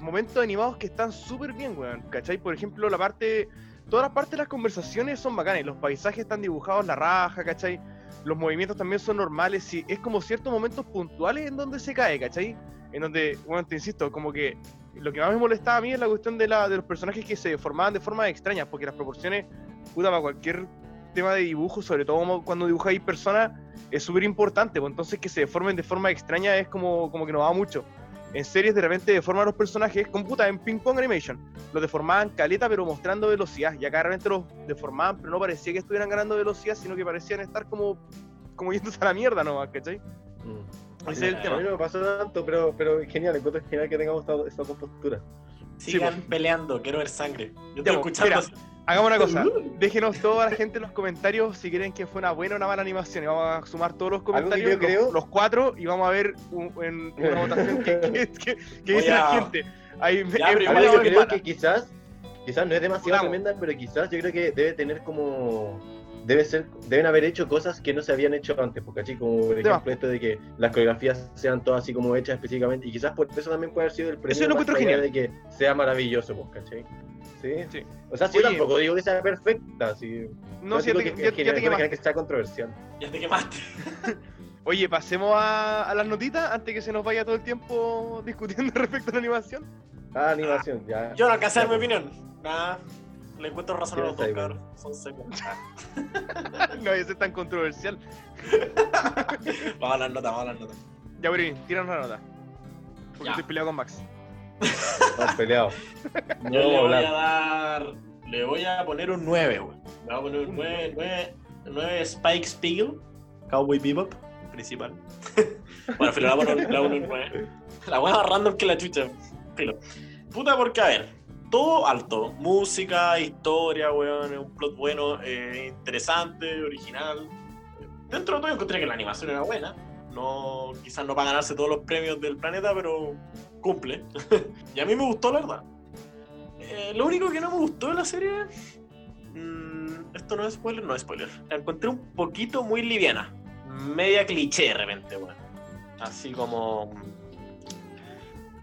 momentos animados que están súper bien, weón. ¿Cachai? Por ejemplo, la parte. Todas las partes de las conversaciones son bacanas. Los paisajes están dibujados la raja, ¿cachai? Los movimientos también son normales. Y es como ciertos momentos puntuales en donde se cae, ¿cachai? En donde, bueno, te insisto, como que lo que más me molestaba a mí es la cuestión de, la, de los personajes que se formaban de forma extraña, porque las proporciones, puta, para cualquier tema de dibujo, sobre todo cuando dibujáis personas, es súper importante, pues entonces que se deformen de forma extraña es como, como que no va mucho. En series de repente deforman a los personajes, con puta, en Ping Pong Animation, los deformaban caleta pero mostrando velocidad, y acá de repente los deformaban, pero no parecía que estuvieran ganando velocidad, sino que parecían estar como, como yéndose a la mierda nomás, ¿cachai? Mm. Ese es el A tema. mí no me pasó tanto, pero, pero genial, encuentro genial que tengamos esta- estas dos posturas. Sigan pues. peleando, quiero ver sangre. Yo estoy Ya, pues, escuchando. mira, Hagamos una cosa, déjenos toda la gente en los comentarios si creen que fue una buena o una mala animación. Y vamos a sumar todos los que comentarios, yo los, creo- los cuatro, y vamos a ver un- en una votación que, que, que- que dice la gente. Ahí, ya, eh, yo creo para. que quizás, quizás no es demasiado tremenda, pero quizás yo creo que debe tener como debe ser, deben haber hecho cosas que no se habían hecho antes, porque así como por ejemplo esto de que las coreografías sean todas así como hechas específicamente, y quizás por eso también puede haber sido el premio Eso yo lo genial. de que sea maravilloso, pues, ¿cachai? ¿Sí? Sí. O sea, sí, yo tampoco digo que sea perfecta, sí. No, Yo si ya te, que ya- te quemaste. que sea controversial. Ya te quemaste. Oye, pasemos a, a las notitas antes que se nos vaya todo el tiempo discutiendo respecto a la animación. Ah, animación, ya. Yo no alcancé a dar mi opinión. Nada. Le encuentro razón a los dos, cabrón. Son secos. Ah. no, ese es tan controversial. Vamos a las notas, vamos a las notas. Ya, Brin, tíranos la nota. Porque Ya. estoy peleado con Max. Estamos peleados. No Yo le a voy a dar. Le voy a poner un 9, güey. Le voy a poner un 9, 9, 9 Spike Spiegel, Cowboy Bebop, principal. bueno, filo, le voy a poner a un 9. La hueá más random que la chucha. Filo. Puta, porque a ver, todo alto. Música, historia, weón, un plot bueno, eh, interesante, original. Dentro de todo, encontré que la animación era buena. No, quizás no para ganarse todos los premios del planeta, pero cumple. y a mí me gustó, la verdad. Eh, lo único que no me gustó de la serie. mm, esto no es spoiler, no es spoiler. La encontré un poquito muy liviana. Media cliché de repente, weón. Así como.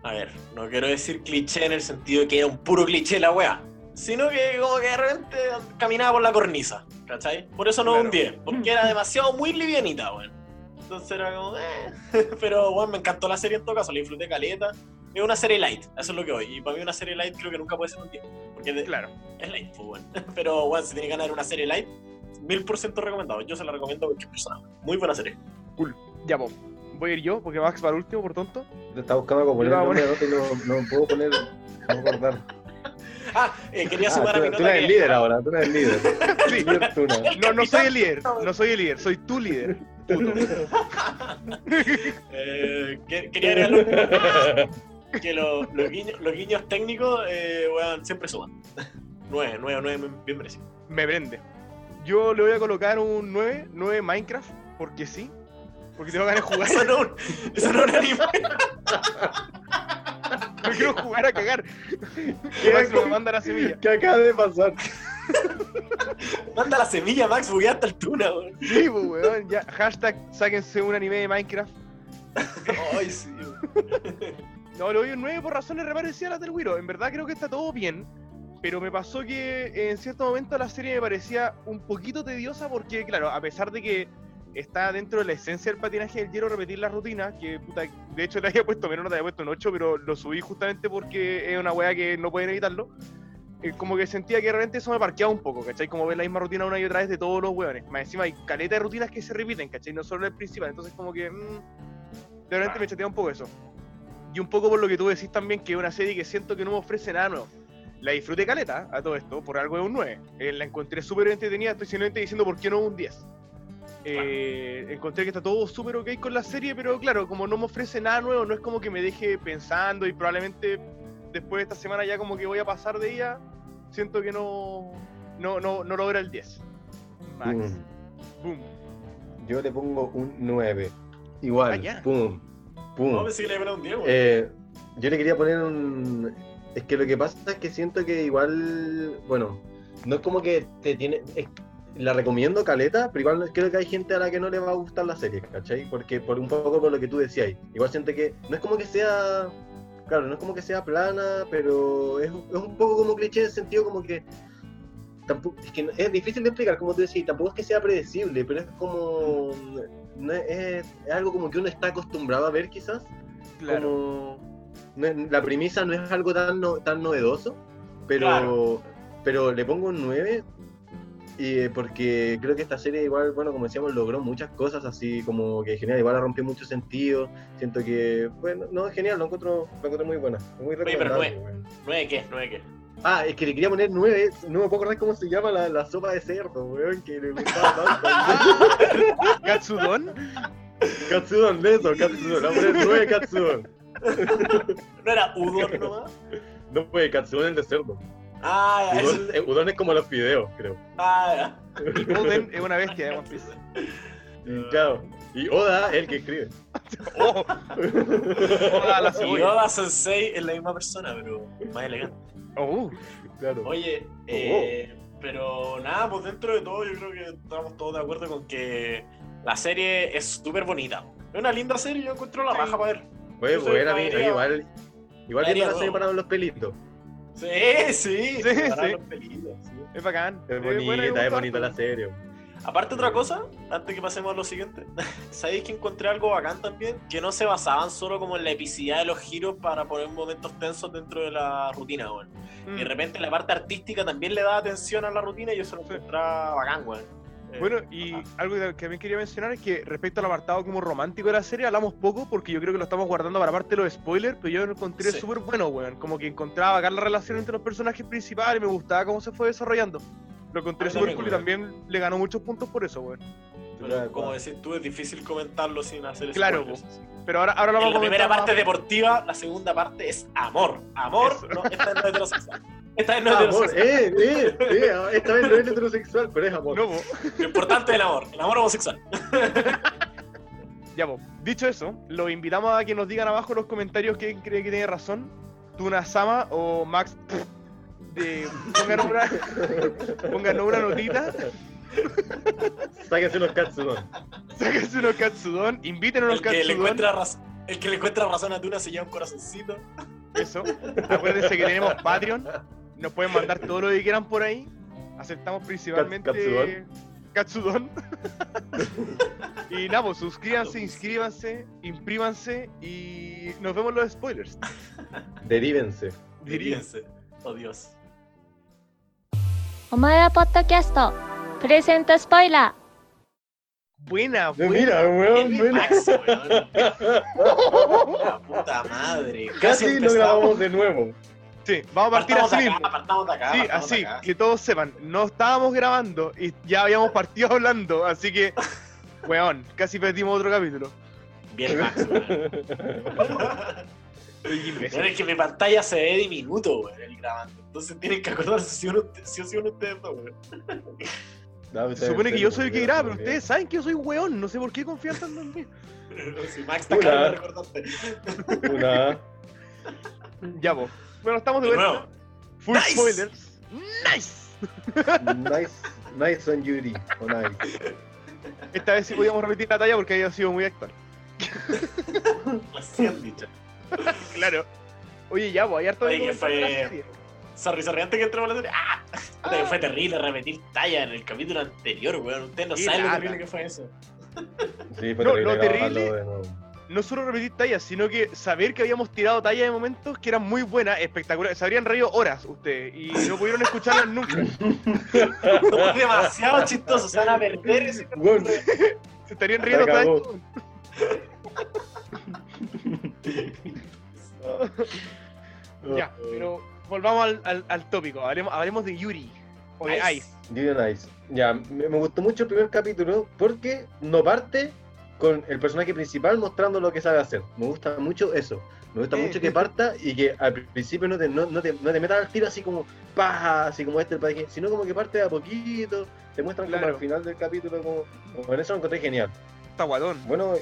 A ver, no quiero decir cliché en el sentido de que era un puro cliché la wea. Sino que como que de repente caminaba por la cornisa, ¿cachai? Por eso no Claro. un 10, porque era demasiado muy livianita, weón. Entonces era como, eh. Pero, weón, me encantó la serie en todo caso, la disfruté caleta. Es una serie light, eso es lo que voy. Y para mí una serie light creo que nunca puede ser un 10. Porque Claro. es light, pues, weón. Pero, weón, si tiene ganas de una serie light, mil por ciento recomendado. Yo se la recomiendo a cualquier persona. Muy buena serie. Ya, pues. Voy a ir yo, porque Max va al último, por tonto. Te estaba buscando como poner el nombre y no, no puedo poner. No puedo. Ah, eh, quería Ah, sumar a mi tú, nota tú eres el líder ahora, tú eres el líder. Sí. Tú, no. No, no soy el líder. No soy el líder, soy tu líder. Puto. Eh, que- quería agregar que lo- los, guiños, los guiños técnicos, eh, weón, siempre suman. 9, 9, 9, bien merecido. Me prende. Yo le voy a colocar un 9, 9 Minecraft, porque sí. Porque tengo ganas de jugar. Eso no, eso no es un anime. No quiero jugar a cagar. Que Max me manda la semilla. ¿Qué acaba de pasar? Manda la semilla, Max, bugueaste el tuna, weón. Sí, pues, weón. Ya, hashtag sáquense un anime de Minecraft. Ay, sí, weón. No, le doy un 9 por razones reparecidas del Wiro. En verdad creo que está todo bien. Pero me pasó que en cierto momento la serie me parecía un poquito tediosa porque, claro, a pesar de que está dentro de la esencia del patinaje del hielo repetir la rutina, que puta, de hecho le había puesto menos, no te había puesto un 8, pero lo subí justamente porque es una weá que no pueden evitarlo. Eh, como que sentía que realmente eso me parqueaba un poco, ¿cachai? Como ver la misma rutina una y otra vez de todos los weones. Más encima hay caleta de rutinas que se repiten, ¿cachai? No solo el principal. Entonces como que... mm, de repente me chatea un poco eso. Y un poco por lo que tú decís también, que es una serie que siento que no me ofrece nada nuevo. La disfruté caleta a todo esto, por algo es un 9. Eh, la encontré súper entretenida, estoy simplemente diciendo por qué no un 10. Eh, encontré que está todo súper ok con la serie, pero claro, como no me ofrece nada nuevo, no es como que me deje pensando y probablemente después de esta semana ya como que voy a pasar de ella, siento que no, no, no, no logra el 10. Max. Mm. Boom. Yo le pongo un 9. Igual. Ah, ya. Pum. Pum. No, que le un 10, weón. Eh, yo le quería poner un. Es que lo que pasa es que siento que igual. Bueno, no es como que te tiene. es- La recomiendo caleta, pero igual creo que hay gente a la que no le va a gustar la serie, ¿cachai? Porque por un poco por lo que tú decías. Igual siento que. No es como que sea. Claro, no es como que sea plana, pero es, es un poco como cliché en el sentido como que. Tampoco, es que es difícil de explicar, como tú decías, tampoco es que sea predecible, pero es como. no es, es- es algo como que uno está acostumbrado a ver quizás Claro. como no la premisa no es algo tan no- tan novedoso, pero Claro. pero le pongo un 9 y, eh, porque creo que esta serie igual, bueno, como decíamos, logró muchas cosas así como que genial, igual la rompió mucho sentido, siento que, bueno, no, genial, lo encuentro, lo encuentro muy buena, muy pero recomendable. nueve. ¿9 qué? ¿9 qué? Ah, es que le quería poner 9, no me puedo acordar cómo se llama la, la sopa de cerdo, weón, que le gustaba tanto. Katsudon. Katsudon, de eso, Katsudon, le voy a poner 9 Katsudon. ¿No era Udon nomás? No fue Katsudon el de cerdo. Ah, ya, Udon, eh, udon es como los fideos, creo. ah, Y Oden es una bestia de One Piece. Claro. Y Oda es el que escribe. Oh. Hola, la ya. Y. Oda Sensei es la misma persona, pero más elegante. Oh. Claro. Oye, eh, Pero nada, pues dentro de todo yo creo que estamos todos de acuerdo con que la serie es súper bonita. Es una linda serie, yo encuentro la Sí. raja para ver. Oye, idea. igual. Igual idea la serie para los pelitos. Sí, sí, Sí, para sí. los pelitos, sí. Es bacán. Es bonita, es gusta bonita la serie. Aparte otra cosa, antes que pasemos a lo siguiente, ¿sabéis que encontré algo bacán también? Que no se basaban solo como en la epicidad de los giros para poner momentos tensos dentro de la rutina, weón. Y de Mm. repente la parte artística también le da atención a la rutina y eso lo encontraba bacán, weón. Eh, Bueno, y ajá. algo que también quería mencionar es que respecto al apartado como romántico de la serie, hablamos poco porque yo creo que lo estamos guardando para parte de los spoilers, pero yo lo encontré Sí. súper bueno, weón. Como que encontraba bacán la relación entre los personajes principales, me gustaba cómo se fue desarrollando. Lo encontré súper cool y también le ganó muchos puntos por eso, weón. Pero como decís tú, es difícil comentarlo sin hacer Claro, spoilers. Pero ahora, ahora lo vamos la a primera comentar parte más- deportiva, la segunda parte es amor. Amor, Eso. no, esta no es heterosexual. Esta vez no es amor, heterosexual. eh, eh, eh, esta vez no es heterosexual, pero es amor. No. Lo importante es el amor, el amor homosexual. Ya, po. Dicho eso, los invitamos a que nos digan abajo en los comentarios quién cree que tiene razón. Tuna Sama o Max. De, pónganos, una, pónganos una notita, Sáquense unos katsudon. sáquense unos katsudon, inviten a unos El que, le katsudon. encuentra raz- el que le encuentra razón a Tuna se lleva un corazoncito. Eso. Acuérdense que tenemos Patreon. Nos pueden mandar todo lo que quieran por ahí. Aceptamos principalmente Katsudon. y nada, pues suscríbanse, inscríbanse, imprímanse y nos vemos en los spoilers. Derívense. Diría. Diríense. Oh Dios. お前はポッドキャスト Presenta Spoila. Buena, buena. Mira, weón, buena. La puta madre. Casi, lo grabamos de nuevo. Sí, vamos a partir así mismo. sí, así, acá. que todos sepan, no estábamos grabando y ya habíamos partido hablando, así que, weón, casi perdimos otro capítulo. Bien, Max, es que mi pantalla se ve diminuto, weón, el grabando. Entonces tienen que acordarse si uno, si, uno ustedes no, weón. No, Se supone que yo soy el que graba, pero ustedes saben que yo soy weón, no sé por qué confían tanto en mí. Si Max está recordarte. Una. Ya, vos. Bueno, estamos de De vuelta. nuevo. Full Nice. spoilers. Nice. Nice, nice on Yuri. O nice. Esta vez sí podíamos repetir la talla porque había sido muy actual. Recién dicho. Claro. Oye, ya, pues, hay harto de Oye, que fue-. Sorry, sorry, antes que entremos a la serie. ¡Ah! Que Ah. fue terrible repetir talla en el capítulo anterior, weón. Ustedes no saben lo terrible que fue eso. Sí, fue No, terrible lo terrible-. No solo repetir tallas, sino que saber que habíamos tirado tallas de momentos que eran muy buenas, espectaculares. Se habrían reído horas ustedes y no pudieron escucharlas nunca. Somos demasiado chistosos, se van a perder ese Weón, Se estarían riendo cagó. Ya, pero volvamos al, al, al tópico. Hablemos, hablemos de Yuri. O de Nice. Ice. Yuri on Ice. Ya, me, me gustó mucho el primer capítulo porque no parte con el personaje principal mostrando lo que sabe hacer. Me gusta mucho eso. Me gusta Eh. mucho que parta y que al principio no te, no, no te, no te metas al tiro así como paja, así como este el sino como que parte de a poquito, te muestran como Claro. al final del capítulo como, como en eso lo encontré genial. Está guadón. Bueno,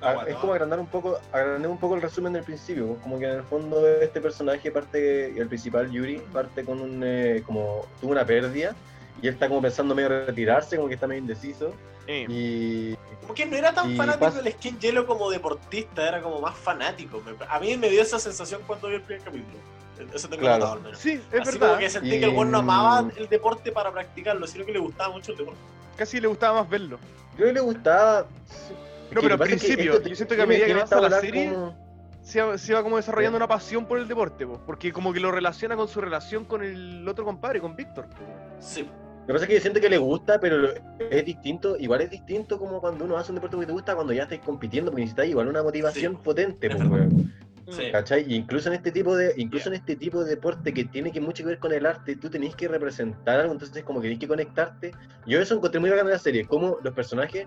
a- bueno. es como agrandar un poco, agrandar un poco el resumen del principio, como que en el fondo este personaje parte, el principal Yuri parte con un eh, como tuvo una pérdida y él está como pensando medio retirarse, como que está medio indeciso Eh, y Como que no era tan fanático pasa- del skin hielo como deportista, era como más fanático. A mí me dio esa sensación cuando vi el primer capítulo. Eso tengo Claro. notado al menos. sí, es Así verdad. como que sentí Y- que el weón no amaba el deporte para practicarlo, sino que le gustaba mucho el deporte. Casi le gustaba más verlo. yo creo que le gustaba. No, pero al principio, yo siento que a medida que avanza la serie- Se, va- se va como desarrollando una pasión por el deporte, po, porque como que lo relaciona con su relación con el otro compadre, con Víctor. po. Sí. Lo que pasa es que yo siento que le gusta, pero es distinto, igual es distinto como cuando uno hace un deporte que te gusta cuando ya estáis compitiendo, porque necesitáis igual una motivación Sí, potente, weón. Sí. ¿Cachai? Y incluso en este tipo de, incluso en este tipo de deporte que tiene que mucho que ver con el arte, tú tenés que representar algo, entonces como que tenés que conectarte. Yo eso encontré muy bacán en la serie, cómo los personajes,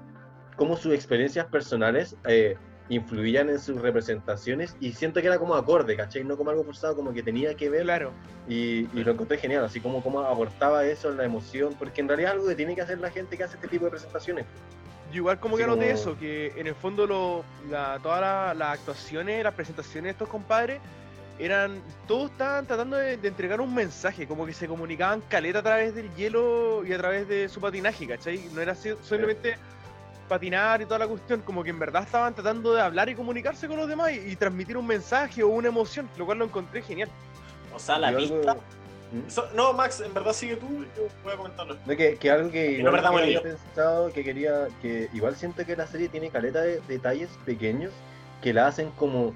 cómo sus experiencias personales eh, influían en sus representaciones y siento que era como acorde, ¿cachai? No como algo forzado, como que tenía que ver Claro. y, y lo encontré genial, así como cómo aportaba eso en la emoción, porque en realidad es algo que tiene que hacer la gente que hace este tipo de presentaciones. Yo igual como que Así anoté como- eso, que en el fondo lo, la, todas la- las actuaciones, las presentaciones de estos compadres eran. Todos estaban tratando de, de entregar un mensaje, como que se comunicaban caleta a través del hielo y a través de su patinaje, ¿cachai? No era así- solamente patinar y toda la cuestión, como que en verdad estaban tratando de hablar y comunicarse con los demás y, y transmitir un mensaje o una emoción, lo cual lo encontré genial. O sea, la pista. ¿Mm? No, Max, en verdad sigue tú, yo voy a comentarlo. No, que, que algo que igual pensado que quería, que igual siento que la serie tiene caleta de detalles pequeños que la hacen como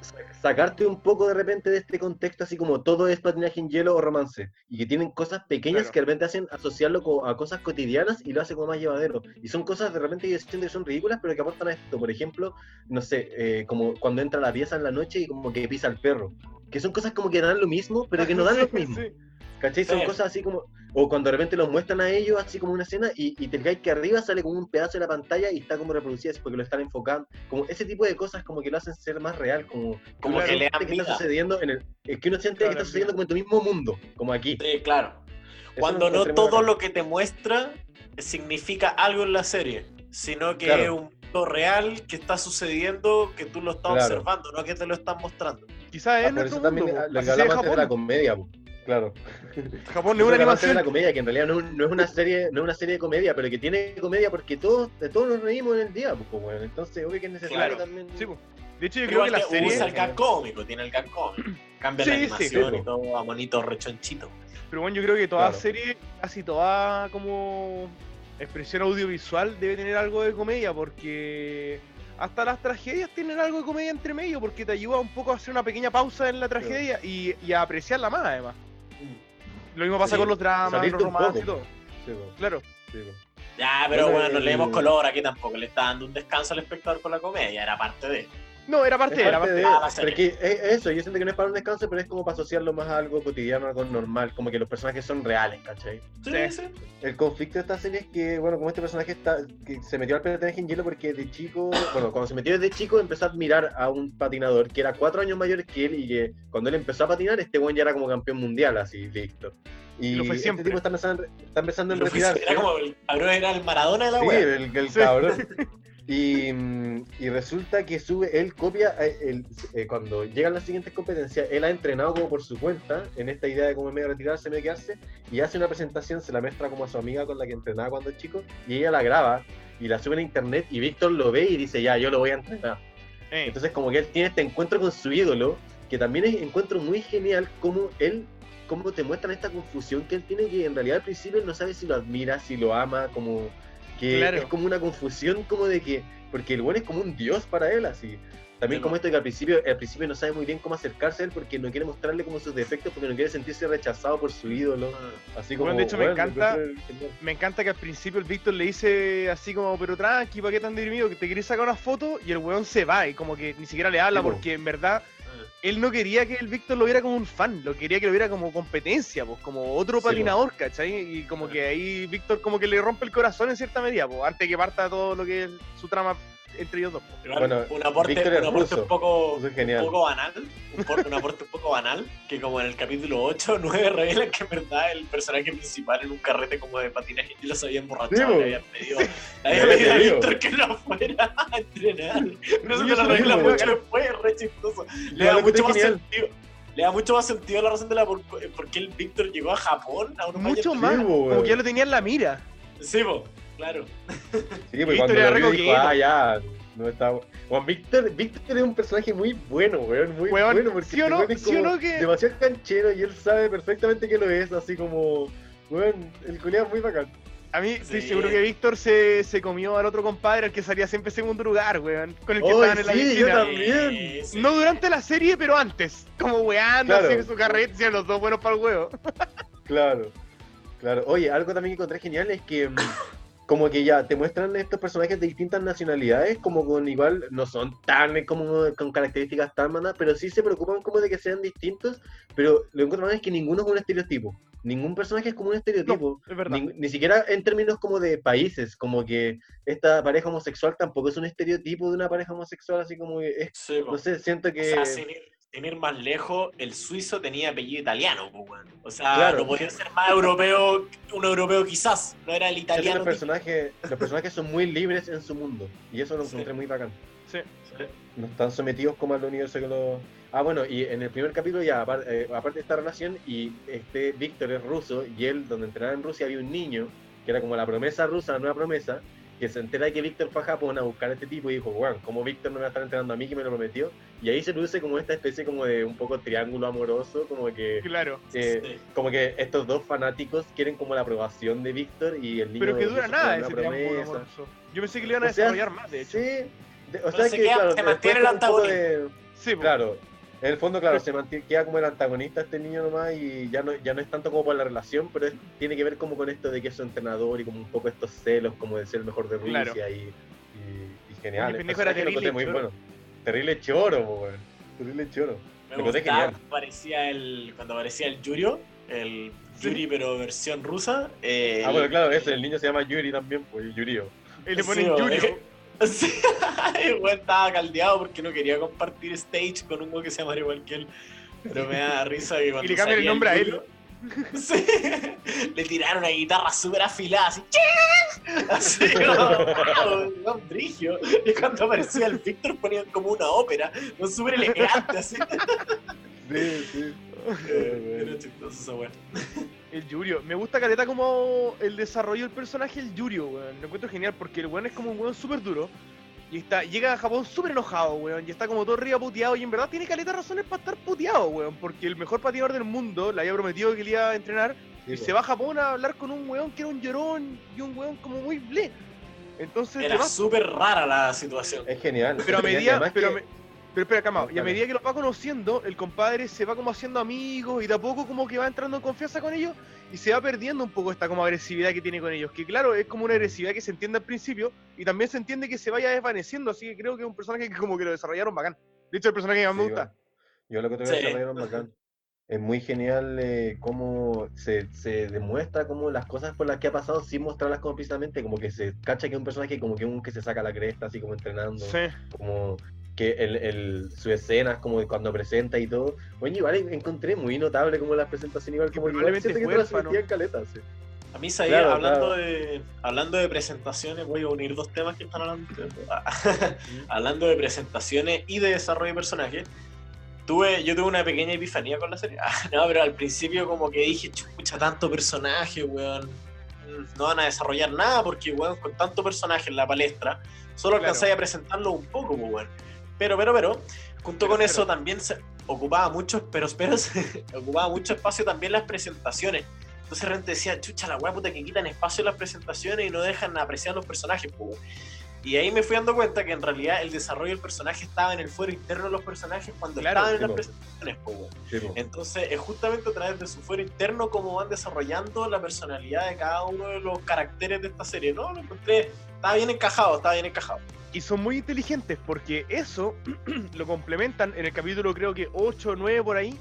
sa- sacarte un poco de repente de este contexto, así como todo es patinaje en hielo o romance, y que tienen cosas pequeñas Claro. que de repente hacen asociarlo a cosas cotidianas y lo hace como más llevadero. Y son cosas de repente que siento que son ridículas, pero que aportan a esto. Por ejemplo, no sé, eh, como cuando entra la pieza en la noche y como que pisa al perro. Que son cosas como que dan lo mismo, pero que no dan lo mismo. sí. ¿Cachai? Son Sí. cosas así como. O cuando de repente los muestran a ellos, así como una escena, y, y te fijas que arriba sale como un pedazo de la pantalla y está como reproducida, es porque lo están enfocando. Como ese tipo de cosas, como que lo hacen ser más real, como. Como que le dan que está sucediendo en el. Es que uno siente Claro, que está en sucediendo como en tu mismo mundo, como aquí. Sí, claro. Eso Cuando no todo lo que te muestra significa algo en la serie, sino que Claro. es un mundo real que está sucediendo, que tú lo estás Claro. observando, no que te lo están mostrando. Quizás Ah, es por nuestro también mundo, ah, po. antes de la comedia, po. Claro. Japón es una animación. la comedia, que en realidad no, es un- no es una serie, no es una serie de comedia, pero que tiene comedia porque todos, de todos nos reímos en el día, pues, bueno. Entonces, obvio que es necesario Claro. también. Sí, po. De hecho, yo Pero creo que la serie. usa el gag cómico, tiene el gag cómico. Cambia la Sí, animación Sí, y todo a monito rechonchito. Pero bueno, yo creo que toda Claro. serie, casi toda como expresión audiovisual debe tener algo de comedia, porque hasta las tragedias tienen algo de comedia entre medio, porque te ayuda un poco a hacer una pequeña pausa en la tragedia y, y a apreciarla más, además. Lo mismo pasa Sí, con los dramas, los romances y poco. todo. Sí, Claro. sí. Ya, pero Bueno, no el- leemos color aquí tampoco, le está dando un descanso al espectador con la comedia, era parte de. No, era parte, Es era parte parte de- de... Ah, es es eso, yo siento que no es para un descanso, pero es como para asociarlo más a algo cotidiano, algo normal, como que los personajes son reales, ¿cachai? Sí. El conflicto de esta serie es que, bueno, como este personaje está, que se metió al patinaje en hielo porque de chico, bueno, cuando se metió desde chico empezó a admirar a un patinador que era cuatro años mayor que él y que cuando él empezó a patinar, este buen ya era como campeón mundial, así, Víctor. Y, Y lo fue este siempre. tipo está empezando, está empezando en retirarse. Era como el cabrón era el Maradona de la Sí, wea. el, el Sí. cabrón. Y, mm, y resulta que sube, él copia, eh, el- eh, cuando llegan las siguientes competencias, él ha entrenado como por su cuenta, en esta idea de como medio retirarse, medio quedarse, y hace una presentación, se la muestra como a su amiga con la que entrenaba cuando es chico, y ella la graba y la sube a internet, y Víctor lo ve y dice, ya, yo lo voy a entrenar. Eh, Entonces como que él tiene este encuentro con su ídolo, que también es encuentro muy genial, como él, como te muestran esta confusión que él tiene, que en realidad al principio él no sabe si lo admira, si lo ama, como que Claro. es como una confusión como de que, porque el bueno es como un dios para él, así. También como esto que al principio, al principio no sabe muy bien cómo acercarse a él porque no quiere mostrarle como sus defectos, porque no quiere sentirse rechazado por su ídolo. Así como, Bueno, de hecho, me encanta- me encanta que al principio el Víctor le dice así como, pero tranqui, ¿para qué tan deprimido? Que te querés sacar una foto y el weón se va y como que ni siquiera le habla Sí, porque en verdad él no quería que el Víctor lo viera como un fan, lo quería que lo viera como competencia, pues como otro Sí, po. patinador, ¿cachai? Y como que ahí Víctor como que le rompe el corazón en cierta medida, pues antes que parta todo lo que es su trama entre ellos dos. po. Igual, Bueno, un aporte, un aporte un poco, es un poco banal, un, por- un aporte un poco banal, que como en el capítulo 8 o 9 revelan que en verdad el personaje principal en un carrete como de patinaje y los había emborrachado, Sí, le habían pedido, le Le habían había pedido a. Víctor que no fuera a entrenar. Pero eso te lo revela mucho después, re chistoso. Le da mucho más genial. sentido. Le da mucho más sentido a la razón de la por, por qué el Víctor llegó a Japón a Mucho más, po, como weón. que ya lo tenía en la mira. Sí, claro. Sí, pues cuando lo dijo, ah, ya, no está... Juan Víctor, Víctor es un personaje muy bueno, weón, muy Weón, bueno, porque ¿sí o este no? weón es ¿Sí o como no que- demasiado canchero y él sabe perfectamente que lo es, así como, weón, el culiado es muy bacán. A mí estoy Sí. seguro que Víctor se, se comió al otro compadre, al que salía siempre en segundo lugar, weón. Con el que ¡Ay, estaban en la sí, yo también. Sí, sí. No durante la serie, pero antes. Como weando, Claro. así en su carrete, eran los dos buenos para el huevo. Claro, claro. Oye, algo también que encontré genial es que mm, como que ya te muestran estos personajes de distintas nacionalidades, como con igual, no son tan como con características tan manas, pero sí se preocupan como de que sean distintos, pero lo que encuentro es que ninguno es un estereotipo. Ningún personaje es como un estereotipo. Es verdad. Ni, ni siquiera en términos como de países, como que esta pareja homosexual tampoco es un estereotipo de una pareja homosexual, así como que es, Sí, no sé, siento O que... sea, sin ir, sin ir más lejos, el suizo tenía apellido italiano, pues. O sea, Claro. no podía ser más europeo, un europeo quizás, no era el italiano. los personajes, los personajes son muy libres en su mundo, y eso lo Sí. encontré muy bacán. Sí. Sí. no están sometidos como al universo que los... Ah, bueno, y en el primer capítulo ya, apar- eh, aparte de esta relación, y este Víctor es ruso, y él, donde entrenaba en Rusia, había un niño, que era como la promesa rusa, la nueva promesa, que se entera de que Víctor fue a Japón a buscar a este tipo y dijo, bueno, como Víctor no me va a estar entrenando a mí, que me lo prometió, y ahí se produce como esta especie como de un poco triángulo amoroso, como que... Claro. eh, Sí. como que estos dos fanáticos quieren como la aprobación de Víctor y el niño Pero que dura nada ese triángulo amoroso. Yo pensé que le iban a O sea, desarrollar más, de hecho. Sí, de- o Pero sea se que queda- claro, se mantiene el antagonismo. de- Sí. Claro, en el fondo, claro, se mantiene, queda como el antagonista este niño nomás y ya no, ya no es tanto como por la relación, pero es- tiene que ver como con esto de que es su entrenador y como un poco estos celos como de ser el mejor de Rusia Claro. y, y, y genial. El era terrible muy choro. bueno. Terrible choro. Terrible choro. Me Lo genial. cuando aparecía el, cuando aparecía el Yurio, el Sí. Yuri pero versión rusa. eh, Ah, bueno, claro, ese, el niño se llama Yuri también, pues, Yurio. Y le Sí, ponen o- Yurio. Sí, el weón estaba caldeado porque no quería compartir stage con un weón que se llamara igual que él. Pero me da risa que cuando le cambian el nombre a él. Sí, le tiraron una guitarra súper afilada, así, ¡Chin! así como, brigio. Y cuando aparecía el Víctor ponían como una ópera, súper elegante, así. Sí, sí. Eh, Era chistoso esa weá. El Yurio. Me gusta caleta como el desarrollo del personaje, el Yurio, weón. Lo encuentro genial porque el weón es como un weón súper duro. Y está, llega a Japón súper enojado, weón. Y está como todo arriba puteado. Y en verdad tiene caleta razones para estar puteado, weón. Porque el mejor patinador del mundo le había prometido que le iba a entrenar. Sí, Y se va a Japón a hablar con un weón que era un llorón y un weón como muy ble. Entonces, Era súper rara la situación. Es genial. pero a medida, además pero, que- me- pero espera, calma, y a medida que los va conociendo, el compadre se va como haciendo amigos y de a poco como que va entrando en confianza con ellos y se va perdiendo un poco esta como agresividad que tiene con ellos, que claro, es como una agresividad que se entiende al principio y también se entiende que se vaya desvaneciendo, así que creo que es un personaje que como que lo desarrollaron bacán. De hecho, el personaje que más me gusta. bueno. Yo lo que te voy Sí. desarrollaron bacán. Es muy genial eh, cómo se, se demuestra como las cosas por las que ha pasado sin mostrarlas como precisamente, como que se cacha que es un personaje como que un que se saca la cresta, así como entrenando, Sí. como que el, el, su escena, como de cuando presenta y todo. Oye, igual encontré muy notable como las presentaciones, igual Que como igual probablemente siento que huérfano. metían caletas, sí. A mí, sabía, Claro, hablando, claro. De, hablando de presentaciones, voy a unir dos temas que están hablando. hablando de presentaciones y de desarrollo de personajes. Tuve, yo tuve una pequeña epifanía con la serie. Ah, no, pero al principio como que dije, chucha, tanto personaje, weón. No van a desarrollar nada porque, weón, con tanto personaje en la palestra, solo Claro. alcanzáis a presentarlo un poco, pues, weón. Pero, pero, pero, junto Pero, con pero. eso también se ocupaba mucho, pero, pero, ocupaba mucho espacio también las presentaciones. Entonces de repente decía, chucha, la weá puta que quitan espacio en las presentaciones y no dejan apreciar los personajes, weón. Y ahí me fui dando cuenta que en realidad el desarrollo del personaje estaba en el fuero interno de los personajes cuando Claro, estaban en las po. presentaciones, po. Entonces es justamente a través de su fuero interno como van desarrollando la personalidad de cada uno de los caracteres de esta serie, ¿no? Lo encontré, estaba bien encajado, estaba bien encajado. Y son muy inteligentes porque eso lo complementan en el capítulo creo que 8 o 9 por ahí,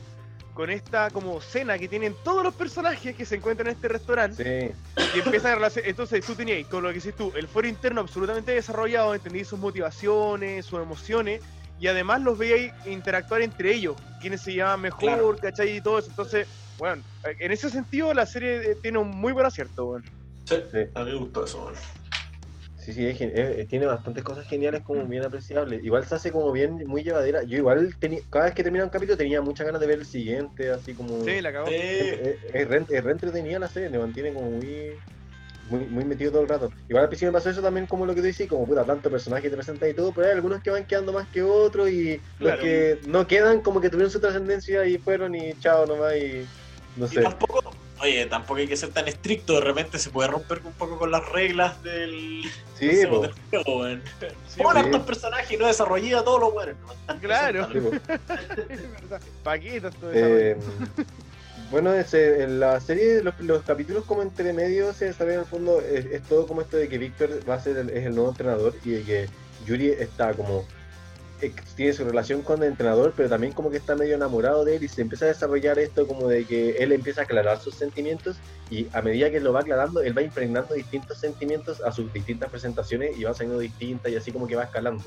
con esta como cena que tienen todos los personajes que se encuentran en este restaurante Sí, y empiezan a relacionar. Entonces tú tenías, con lo que dices tú, el fuero interno absolutamente desarrollado, entendí sus motivaciones, sus emociones, y además los veíais interactuar entre ellos, quiénes se llaman mejor, Claro. ¿cachai? Y todo eso. Entonces, bueno, en ese sentido la serie eh, tiene un muy buen acierto, weón. Sí, Sí. a mí me gustó eso, weón. Sí, sí, es gen- eh, tiene bastantes cosas geniales como bien apreciables. Igual se hace como bien, muy llevadera. Yo igual, tenía cada vez que terminaba un capítulo tenía muchas ganas de ver el siguiente, así como... Sí, la. Sí, Es, es re, es re entretenida la serie, me mantiene como muy, muy, muy metido todo el rato. Igual al principio me pasó eso también como lo que tú dices, como puta, tanto personaje te presentan y todo, pero hay algunos que van quedando más que otros y Claro. los que no quedan como que tuvieron su trascendencia y fueron y chao nomás y no Y sé. tampoco, oye, tampoco hay que ser tan estricto, de repente se puede romper un poco con las reglas del, Sí, no sé, po. del juego, weón. Sí, Pon hartos personajes y no desarrollé a todos los buenos. Claro. Sí, todo Eh, bueno, ese, en la serie, los, los capítulos como entre medio se desarrollan en el fondo, es, es todo como esto de que Víctor va a ser el, es el nuevo entrenador y de que Yuri está como, tiene su relación con el entrenador, pero también como que está medio enamorado de él y se empieza a desarrollar esto como de que él empieza a aclarar sus sentimientos y a medida que lo va aclarando, él va impregnando distintos sentimientos a sus distintas presentaciones y va saliendo distintas y así como que va escalando.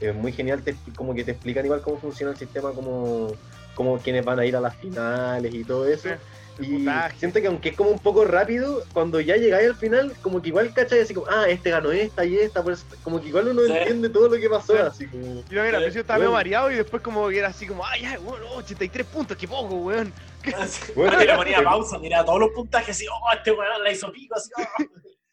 Es muy genial, te- como que te explican igual cómo funciona el sistema como como quienes van a ir a las finales y todo eso. Y siento que aunque es como un poco rápido, cuando ya llegáis al final, como que igual cachai así como, ah, este ganó esta y esta, por eso- como que igual uno Sí. entiende todo lo que pasó, Sí. así como... Yo mira, al Sí, principio estaba medio bueno. mareado y después como que era así como, ay, ya, bueno, 83 puntos, qué poco, weón. Bueno, Bueno, le ponía pausa, mira todos los puntajes así, oh, este weón la hizo pico, así, oh.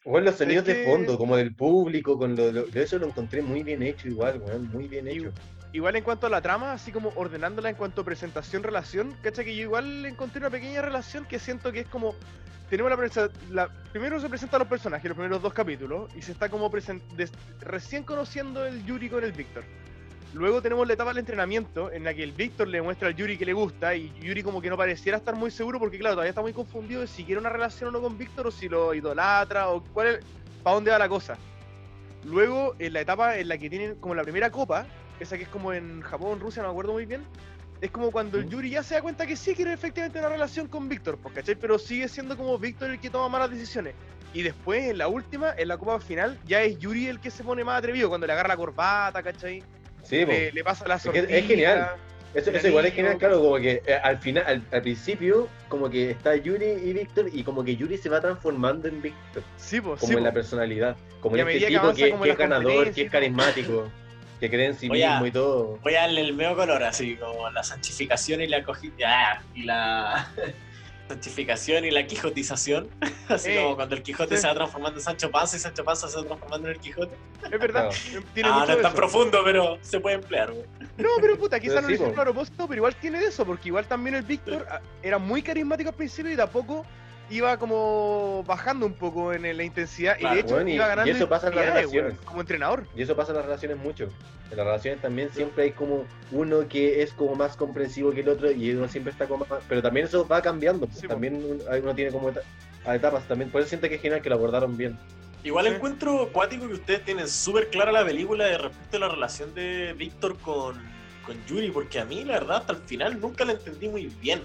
Igual los sonidos Es de fondo, como del público, con lo, lo- de eso lo encontré muy bien hecho igual, weón, muy bien Y- hecho. Igual en cuanto a la trama, así como ordenándola en cuanto a presentación, relación, cacha que yo igual encontré una pequeña relación que siento que es como. Tenemos la, la Primero se presentan los personajes, los primeros dos capítulos, y se está como des- recién conociendo el Yuri con el Víctor. Luego tenemos la etapa del entrenamiento, en la que el Víctor le muestra al Yuri que le gusta, y Yuri como que no pareciera estar muy seguro, porque claro, todavía está muy confundido de si quiere una relación o no con Víctor, o si lo idolatra, o cuál es, para dónde va la cosa. Luego, en la etapa en la que tienen como la primera copa, esa que es como en Japón, Rusia, no me acuerdo muy bien, es como cuando el. Yuri ya se da cuenta que sí quiere efectivamente una relación con Víctor, pues, ¿cachai? Pero sigue siendo como Víctor el que toma malas decisiones. Y después, en la última, en la copa final, ya es Yuri el que se pone más atrevido, cuando le agarra la corbata, ¿cachai? Sí. Le, le pasa la Es que es genial. Eso, eso igual es genial, claro, como que eh, al final, al, al principio, como que está Yuri y Víctor, y como que Yuri se va transformando en Víctor, Sí, pues, como sí, en la po. personalidad, como en este tipo que, que es ganador, que es carismático, que cree en sí Oye, mismo y todo. Voy a darle el medio color, así como la santificación y la cogi- ah, y la santificación y la quijotización. Así Eh, como cuando el Quijote sí. se va transformando en Sancho Panza y Sancho Panza se va transformando en el Quijote. Es verdad, tiene ah, mucho no es tan eso. profundo, pero se puede emplear. güey. No, pero puta, quizás Pero no sí, lo hicieron a propósito, pero igual tiene de eso, porque igual también el Víctor era muy carismático al principio y de a poco iba como bajando un poco en la intensidad y de hecho bueno, y- iba y ganando eso pasa en las identidades, relaciones. weón, como entrenador. Y eso pasa en las relaciones mucho. En las relaciones también siempre hay como uno que es como más comprensivo que el otro y uno siempre está como más... Pero también eso va cambiando. pues, Sí, también hay- uno tiene como a etapas también. Por eso siento que es genial que lo abordaron bien. Igual Sí. encuentro cuático que ustedes tienen súper clara la película de respecto a la relación de Víctor con, con Yuri, porque a mí, la verdad, hasta el final nunca la entendí muy bien.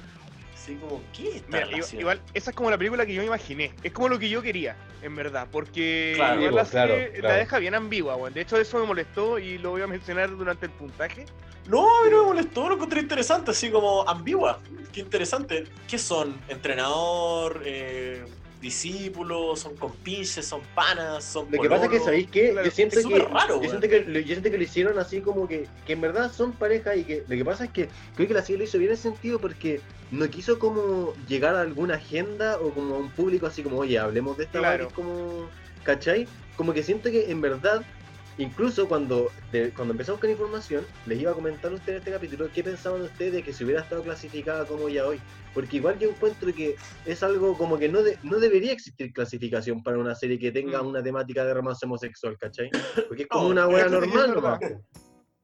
Así como, ¿qué es esta Mira, i- relación? igual, esa es como la película que yo me imaginé. Es como lo que yo quería, en verdad. Porque Claro, igual la, claro, serie claro. la deja bien ambigua, weón. De hecho, eso me molestó y lo voy a mencionar durante el puntaje. No, a mí no me molestó, lo encontré interesante, así como ambigua. Qué interesante. ¿Qué son? ¿Entrenador? Eh, ¿Discípulos? ¿Son compinches? ¿son panas? ¿son Lo que pasa es que? ¿sabéis qué? Yo siento es que, raro, yo, siento que lo, yo siento que lo hicieron así como que, que en verdad son pareja y que lo que pasa es que creo que la serie lo hizo bien en ese sentido porque no quiso como llegar a alguna agenda o como a un público así como, oye, hablemos de esta Claro. como, ¿cachai? Como que siento que en verdad, incluso cuando, cuando empecé a buscar información, les iba a comentar a ustedes en este capítulo qué pensaban ustedes de que si hubiera estado clasificada como ya hoy. Porque igual yo encuentro que es algo como que no, de- no debería existir clasificación para una serie que tenga Mm. una temática de romance homosexual, ¿cachai? Porque es como No, una es normal nomás.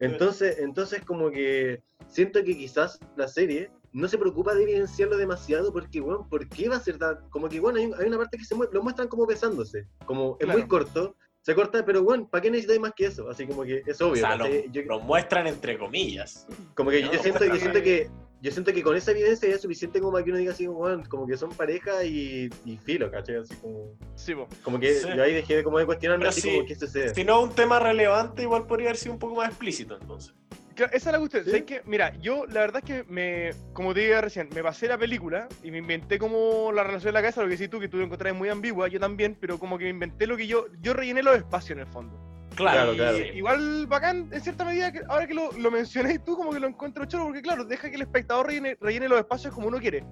Entonces, entonces como que siento que quizás la serie no se preocupa de evidenciarlo demasiado porque, bueno, ¿por qué va a ser tan...? Como que, bueno, hay, hay una parte que se lo muestran como besándose. Como es muy Claro. corto, se corta, pero bueno, ¿para qué necesitáis más que eso? Así como que es O obvio. sea, lo. Yo- lo muestran entre comillas. como que No, yo, siento, yo siento que yo siento que con esa evidencia ya es suficiente como para que uno diga así, bueno, como que son pareja y, y filo, ¿cachai? Así como, Sí, po. como que Sí. yo ahí dejé de, como de cuestionarme Pero así sí, como qué sucede. Si no es un tema relevante, igual podría haber sido un poco más explícito entonces. Claro, esa es la cuestión. ¿Sí? ¿Sabes qué? Mira, yo la verdad es que me, como te dije recién, me pasé la película y me inventé como la relación de la casa, lo que sí tú, que tú lo encontrás muy ambigua, yo también, pero como que me inventé lo que yo, yo rellené los espacios en el fondo. Claro, Claro. Igual bacán, en cierta medida, que ahora que lo, lo mencioné tú, como que lo encuentro chulo, porque claro, deja que el espectador rellene, rellene los espacios como uno quiere.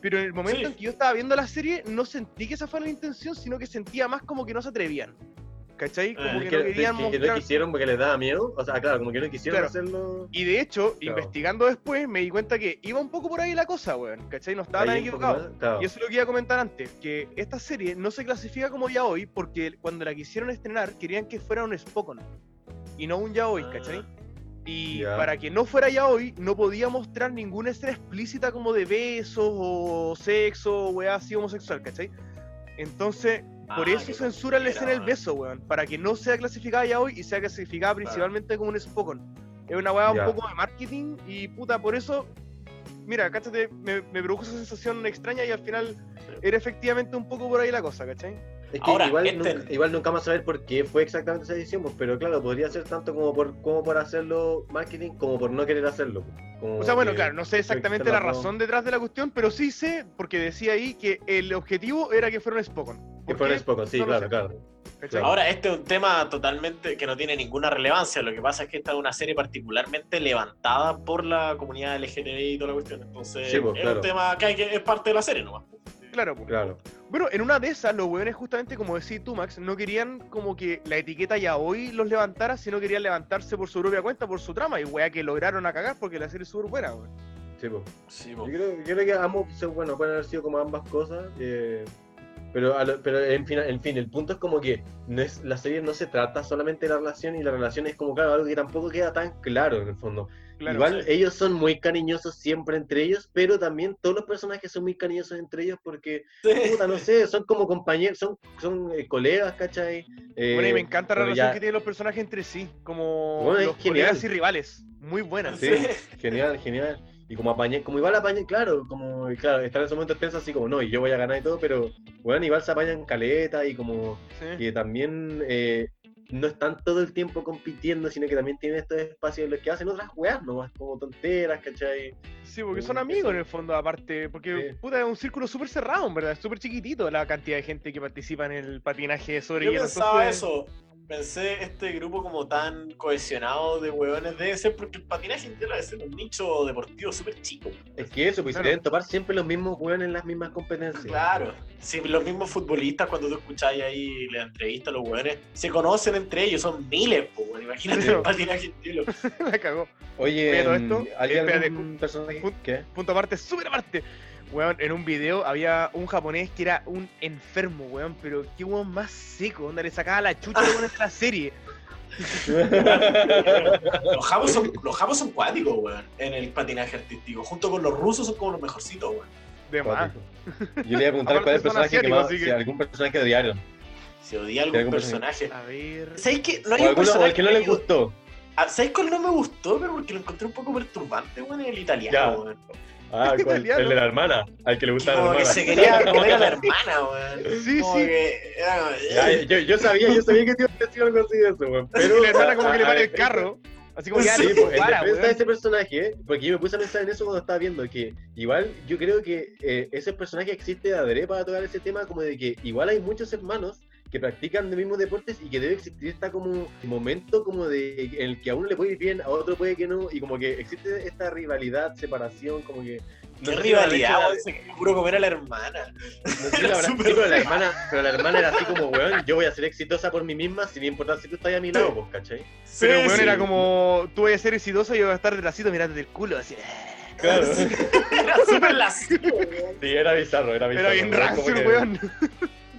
Pero en el momento Sí. en que yo estaba viendo la serie, no sentí que esa fuera la intención, sino que sentía más como que no se atrevían. ¿Cachai? Como Ah, que, no que, querían que- que no mostrar... quisieron porque les daba miedo, o sea, claro, como que no quisieron Claro. hacerlo. Y de hecho, Claro. investigando después, me di cuenta que iba un poco por ahí la cosa, weón. ¿Cachai? No estaba tan equivocado. claro. Y eso es lo que iba a comentar antes, que esta serie no se clasifica como ya hoy porque cuando la quisieron estrenar querían que fuera un Spokon y no un ya hoy, Ah. ¿cachai? Y para que no fuera ya hoy, no podía mostrar ninguna escena explícita como de besos o sexo o weá así homosexual, ¿cachai? Entonces, por Ah, eso qué censuran la escena del beso, weón. Para que no sea clasificada ya hoy y sea clasificada principalmente como un Spokon. Es una weá un poco de marketing y puta, por eso mira, cáchate, me, me produjo esa sensación extraña y al final era efectivamente un poco por ahí la cosa, ¿cachai? Es que Ahora, igual, este- nunca, igual nunca vamos a saber por qué fue exactamente esa decisión, pues, pero claro, podría ser tanto como por, como por hacerlo marketing como por no querer hacerlo. como O sea, bueno, que- claro, no sé exactamente la razón detrás de la cuestión, pero sí sé, porque decía ahí que el objetivo era que fuera un Spokon. Que ¿Por fuera qué? Spokon, sí, No claro, claro. Ahora, este es un tema totalmente que no tiene ninguna relevancia. Lo que pasa es que esta es una serie particularmente levantada por la comunidad LGTBI y toda la cuestión. Entonces, Sí, pues, es claro. un tema que, hay que es parte de la serie nomás. Claro, pues. Claro. Bueno, en una de esas, los weones, justamente como decís tú, Max, no querían como que la etiqueta ya hoy los levantara, sino querían levantarse por su propia cuenta, por su trama, y weá que lograron a cagar porque la serie es súper buena, weón. Sí, pues. Sí, Yo creo, yo creo que ambos, bueno, pueden haber sido como ambas cosas. eh, pero, lo- pero en, fin, en fin, el punto es como que no es, la serie no se trata solamente de la relación y la relación es como, claro, algo que tampoco queda tan claro en el fondo. Claro, Igual sí. ellos son muy cariñosos siempre entre ellos, pero también todos los personajes son muy cariñosos entre ellos porque, puta, no sé, son como compañeros, son, son eh, colegas, ¿cachai? Eh, Bueno, y me encanta la relación ya- que tienen los personajes entre sí, como Bueno, los genial. colegas y rivales. Muy buenas. Sí, genial, genial. Y como apañé, como igual apañé, claro, como, claro, estar en esos momentos tensos así como, no, y yo voy a ganar y todo, pero, bueno, igual se apañan caleta y como Sí. que también eh, no están todo el tiempo compitiendo, sino que también tienen estos espacios en los que hacen otras weas, nomás, como tonteras, ¿cachai? Sí, porque son amigos en el fondo, aparte, porque Sí. puta, es un círculo súper cerrado, en verdad, es súper chiquitito la cantidad de gente que participa en el patinaje sobre Yo hielo. pensaba entonces- eso. Pensé, este grupo como tan cohesionado de hueones debe ser porque el patinaje entero debe ser un nicho deportivo súper chico. Es que eso, pues Claro. se deben topar siempre los mismos weones en las mismas competencias. Claro. Sí, los mismos futbolistas, cuando tú escucháis ahí la entrevista a los hueones, se conocen entre ellos, son miles, pues, bueno, imagínate el patinaje entero. la cagó. Oye, todo mm, esto, ¿hay espérate, algún personaje? pun- ¿Qué? Punto aparte, súper aparte. Weón, en un video había un japonés que era un enfermo, weón, pero qué weón más seco, onda le sacaba la chucha de esta serie. Los japos son, los japos son cuáticos, weón, en el patinaje artístico. Junto con los rusos son como los mejorcitos, weón. De más. Yo le iba a preguntar cuál es el son personaje que más, así que- si algún personaje que odiaron. Si odia algún algún personaje. A ver. ¿Sabéis que no O, hay un alguno, o personaje el que no les que- gustó. Ah, ¿Sabéis cuál no me gustó? Pero porque lo encontré un poco perturbante, weón, el italiano, Ya. weón. Ah, ¿cuál? Italiano. el de la hermana, al que le gusta la Como que hermana. se quería comer a la hermana, weón. Sí, Como sí. que era- Ya, yo, yo sabía, yo sabía que te iba a decir algo así de eso, weón. Pero Y la hermana como que le para el carro. Así como ya Sí, pues, en para, defensa de ese personaje, porque yo me puse a pensar en eso cuando estaba viendo, que igual yo creo que eh, ese personaje existe de adrede para tocar ese tema, como de que igual hay muchos hermanos que practican los mismos deportes y que debe existir esta como momento como de en el que a uno le puede ir bien, a otro puede que no, y como que existe esta rivalidad, separación, como que... Qué si rivalidad. Se comer a la hermana. no sé la sí, pero la hermana, pero la hermana era así como, weón, yo voy a ser exitosa por mí misma, sin importar si tú estás a mi lado, pues, ¿cachai? Pero weón sí. era como, tú vas a ser exitoso y yo voy a estar detrásito mirándote el culo, así. Claro. Era súper lascivo, weón. Sí, era bizarro, era bizarro. Era bien ¿no? Rancio weón.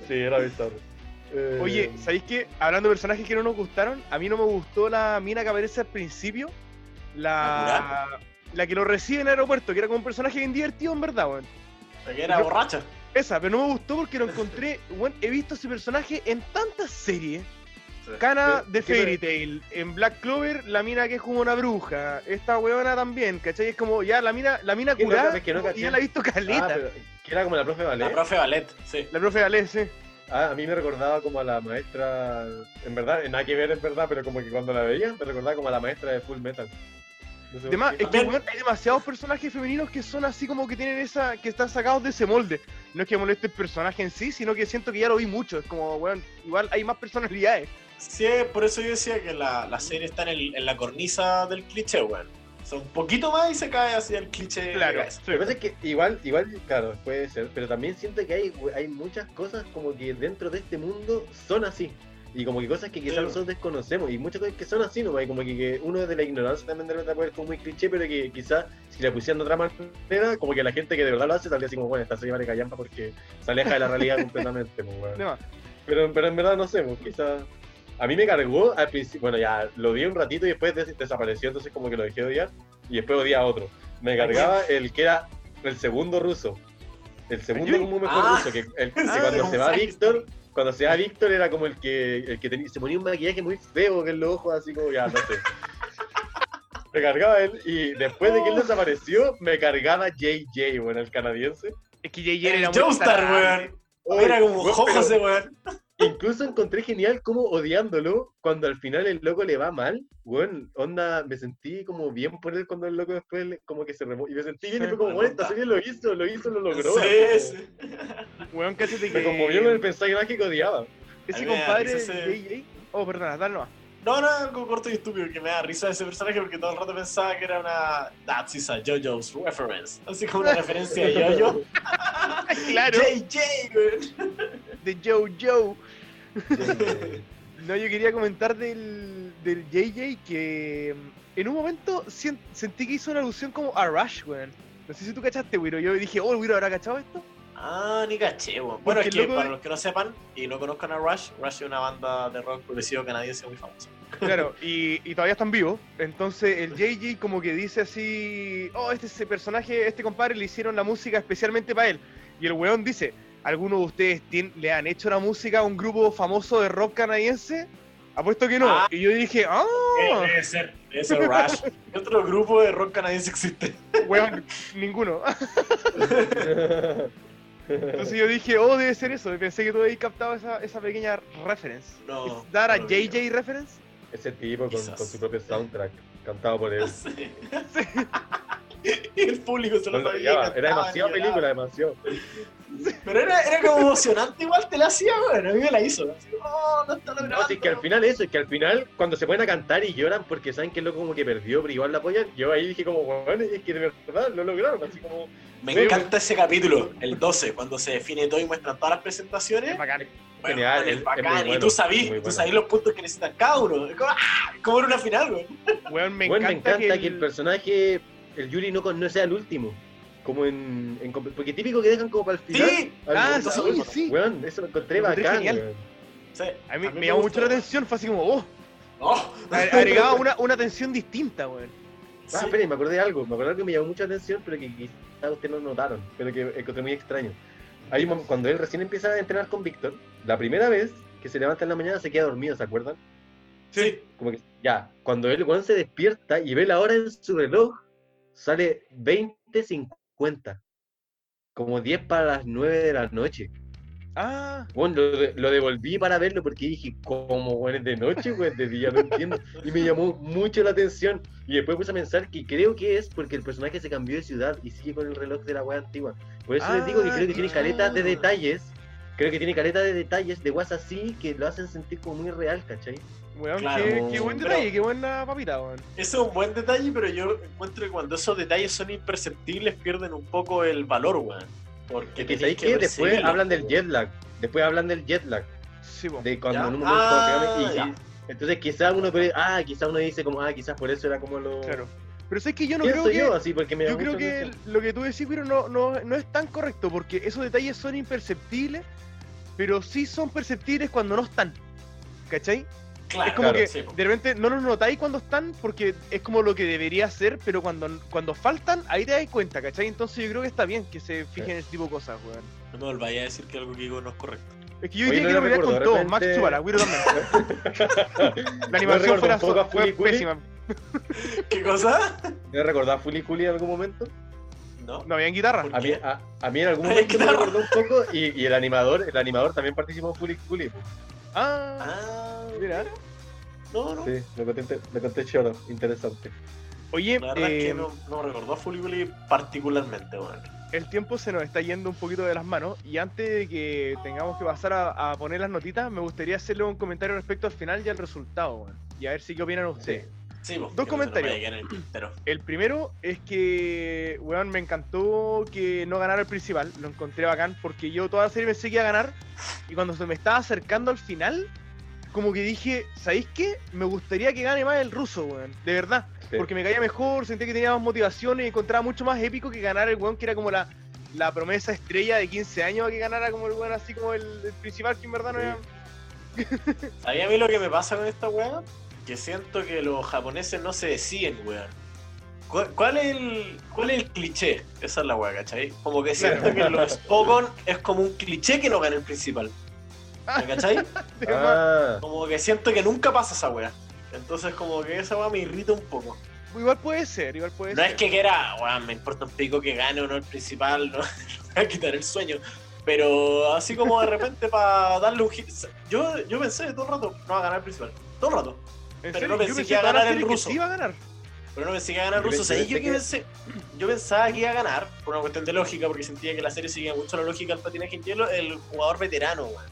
Sí, era bizarro. Eh, Oye, ¿sabéis qué? Hablando de personajes que no nos gustaron, a mí no me gustó la mina que aparece al principio. La, la que lo recibe en el aeropuerto, que era como un personaje bien divertido en verdad, weón. Porque era borracha. Esa, pero no me gustó porque lo encontré, weón, he visto ese personaje en tantas series. Pero, de ¿qué Fairy Tail, en Black Clover, la mina que es como una bruja, esta weona también, ¿cachai? Es como ya la mina, la mina ¿Qué no, curada, es que no como caché? ya la he visto caleta. Ah, pero que era como la profe Ballet. La profe Ballet, sí. La profe Ale, sí. Ah, a mí me recordaba como a la maestra, en verdad, nada que ver en verdad, pero como que cuando la veía me recordaba como a la maestra de Full Metal. No sé por Además, es que hay demasiados personajes femeninos que son así como que tienen esa. que están sacados de ese molde. No es que moleste el personaje en sí, sino que siento que ya lo vi mucho. Es como, weón, igual hay más personalidades. Sí, por eso yo decía que la, la serie está en, el- en la cornisa del cliché, weón. O un poquito más y se cae así el cliché. de Claro. Lo que pasa es que igual, igual, claro, puede ser, pero también siento que hay, hay muchas cosas como que dentro de este mundo son así. Y como que cosas que quizás Sí. nosotros desconocemos. Y muchas cosas que son así, ¿no? Y como que, que uno de la ignorancia también de repente puede ser como muy cliché, pero que quizás si la pusieran de otra manera, como que la gente que de verdad lo hace, tal vez así como, bueno, esta serie vale callampa porque se aleja de la realidad completamente, pues, Pero, pero en verdad no sé, pues, quizás. A mí me cargó al principio, bueno, ya lo vi un ratito y después des- desapareció, entonces como que lo dejé de odiar y después odié a otro. Me cargaba el que era el segundo ruso. El segundo como mejor Ah. ruso, que, el, que Ah, cuando se va. Víctor, cuando se va Víctor era como el que, el que tenía, se ponía un maquillaje muy feo que en los ojos, así como ya, no sé. me cargaba él. Y después de que él desapareció, me cargaba JJ, bueno, el canadiense. Es que JJ El era muy Joestar, weón. Era como ese weón. Incluso encontré genial como odiándolo, cuando al final el loco le va mal, bueno, onda, me sentí como bien por él cuando el loco después le- como que se removió. Y me sentí bien y fue como, me bueno, esta serie lo hizo, lo hizo, lo logró. Sí, sí. Weón, cállate que. Me conmovió con el personaje que odiaba. Ese compadre de ese-. Oh, perdona, dale nomás. No, no, algo corto y estúpido que me da risa ese personaje porque todo el rato pensaba que era una That's is a JoJo's reference. Así como una referencia a Jojo. claro, JJ, weón. de Joe No, yo quería comentar del, del JJ que mm, en un momento sentí que hizo una alusión como a Rush, weón. No sé si tú cachaste, Wiro. Yo dije, oh, Wiro habrá cachado esto. Ah, ni caché, weón. Bueno, es que loco para los que no sepan y no conozcan a Rush, Rush es una banda de rock progresivo canadiense muy famosa. Claro, y, y todavía están vivos. Entonces el JJ como que dice así, oh, este ese personaje, este compadre le hicieron la música especialmente para él. Y el weón dice, ¿alguno de ustedes le han hecho la música a un grupo famoso de rock canadiense? Apuesto que no. Ah. Y yo dije, ah, Eh, Debe ser, debe ser Rush. ¿Qué otro grupo de rock canadiense existe? weón, ninguno. Entonces yo dije, oh, debe ser eso. Y pensé que tú habías captado esa, esa pequeña reference. No. ¿Es dar a no, JJ reference? Ese tipo con, su propio soundtrack, cantado por él. Sé. Y el público se lo sabía. Era demasiado película, demasiado. Pero era, era como emocionante, igual te la hacía, weón. A mí me la hizo. Así, oh, no está No, logrando. si es que al final eso, es que al final cuando se ponen a cantar y lloran porque saben que el loco como que perdió, pero igual la apoyan, yo ahí dije como, bueno, es que de verdad lo lograron, así como... Me Sí, encanta ese capítulo, el 12, cuando se define todo y muestran todas las presentaciones. Es bacán. Bueno, Genial, es es- es bacán. muy y bueno, tú sabís, muy tú bueno. sabís los puntos que necesitan cada uno. Es como, ¡ah! como era una final, güey. Weón, me bueno, encanta, me encanta que el... personaje, el Yuri no, con- no sea el último. Como en, en Porque típico que dejan como para el final. Sí. al- Ah, sí, al- sí. Weón, eso lo encontré Lo encontré bacán, genial. weón. Sí, A mí a mí me llamó mucho la atención, fue así como, oh, Oh. agregaba una, una tensión distinta, weón. Ah, Sí. espera, me acordé de algo, me acordé de algo que me llamó mucha atención, pero que quizás ustedes no notaron, pero que encontré muy extraño. Mom- cuando él recién empieza a entrenar con Víctor, la primera vez que se levanta en la mañana se queda dormido, ¿se acuerdan? Sí. Como que, ya, cuando él weón, se despierta y ve la hora en su reloj, sale 20.50. Como 10 para las 9 de la noche. Ah, Bueno, lo, de- lo devolví para verlo porque dije, ¿cómo, weón, es de noche, weón? De día, no entiendo. Y me llamó mucho la atención. Y después puse a pensar que creo que es porque el personaje se cambió de ciudad y sigue con el reloj de la weá antigua. Por eso les digo que Ah, creo que tiene caleta de claro. detalles. Creo que tiene caleta de detalles de guas así que lo hacen sentir como muy real, ¿cachai? Weón, Claro, qué, qué buen pero- detalle, qué buena papita, weón. Ese es un buen detalle, pero yo encuentro que cuando esos detalles son imperceptibles pierden un poco el valor, weón. Porque Es que. Después hablan del jet lag. Después hablan del jet lag. Sí, po. De cuando ¿Ya? en un momento Ah, y- y- ya. entonces quizás uno puede, ah, quizás uno dice como, ah, quizás por eso era como lo Claro. Pero sé que yo no creo que. yo así porque me Yo creo que atención. lo que tú decís, pero no, no, no es tan correcto, porque esos detalles son imperceptibles, pero sí son perceptibles cuando no están. ¿Cachai? Claro, es como claro, que sí, de repente no los notáis cuando están, porque es como lo que debería ser, pero cuando, cuando faltan, ahí te das cuenta, ¿cachai? Entonces yo creo que está bien que se fijen en ese tipo de cosas, weón. No me volváis a decir que algo que digo no es correcto. Es que yo diría no que lo con todo, Max Chubara, Wiro también. La ¿No animación recuerdo fue, fue Cooly? pésima. ¿Qué cosa? ¿Me recordaba Fully Cooly en algún momento? No. No habían guitarra. ¿Por A mí, a, a mí en algún momento me recordó un poco y, y el animador, el animador también participó en Fully Cooly. Ah, Ah, mira. No, no. Sí, lo conté, lo conté choro, interesante. Oye, La verdad es que eh, no, no me recordó a Fully particularmente, weón. el tiempo se nos está yendo un poquito de las manos y antes de que tengamos que pasar a, a poner las notitas, me gustaría hacerle un comentario respecto al final y al resultado, weón. Y a ver si qué opinan ustedes. Sí, po, Dos no comentarios. el primero es que, weón, me encantó que no ganara el principal, lo encontré bacán, porque yo toda la serie pensé que iba a ganar, y cuando se me estaba acercando al final, como que dije, ¿sabéis qué? Me gustaría que gane más el ruso, weón, de verdad. Sí. Porque me caía mejor, sentía que tenía más motivación y encontraba mucho más épico que ganar el weón que era como la, la promesa estrella de 15 años a que ganara como el weón así como el, el principal que en verdad no era... ¿Sabía a mí lo que me pasa con esta weá? Que siento que los japoneses no se deciden, weón. ¿Cuál, cuál es el, ¿Cuál es el cliché? Esa es la weá, ¿cachai? Como que siento que los Pogon es como un cliché que no gana el principal. ¿Me cachai? Ah, Como que siento que nunca pasa esa weá. Entonces como que esa weá me irrita un poco. igual puede ser, igual puede No ser. es que quiera, weón, me importa un pico que gane o no el principal, no me a quitar el sueño. Pero así como de repente para darle un hit. Yo, yo pensé todo el rato, no va a ganar el principal. Todo el rato. ¿En pero serio? no pensé que iba a ganar el ruso. iba a ganar. Pero no pensé que iba a ganar Yo ruso. ¿Sabes yo, que- pensé, yo pensaba que iba a ganar, por una cuestión de lógica, porque sentía que la serie seguía mucho la lógica del patinaje en hielo, el jugador veterano, weón.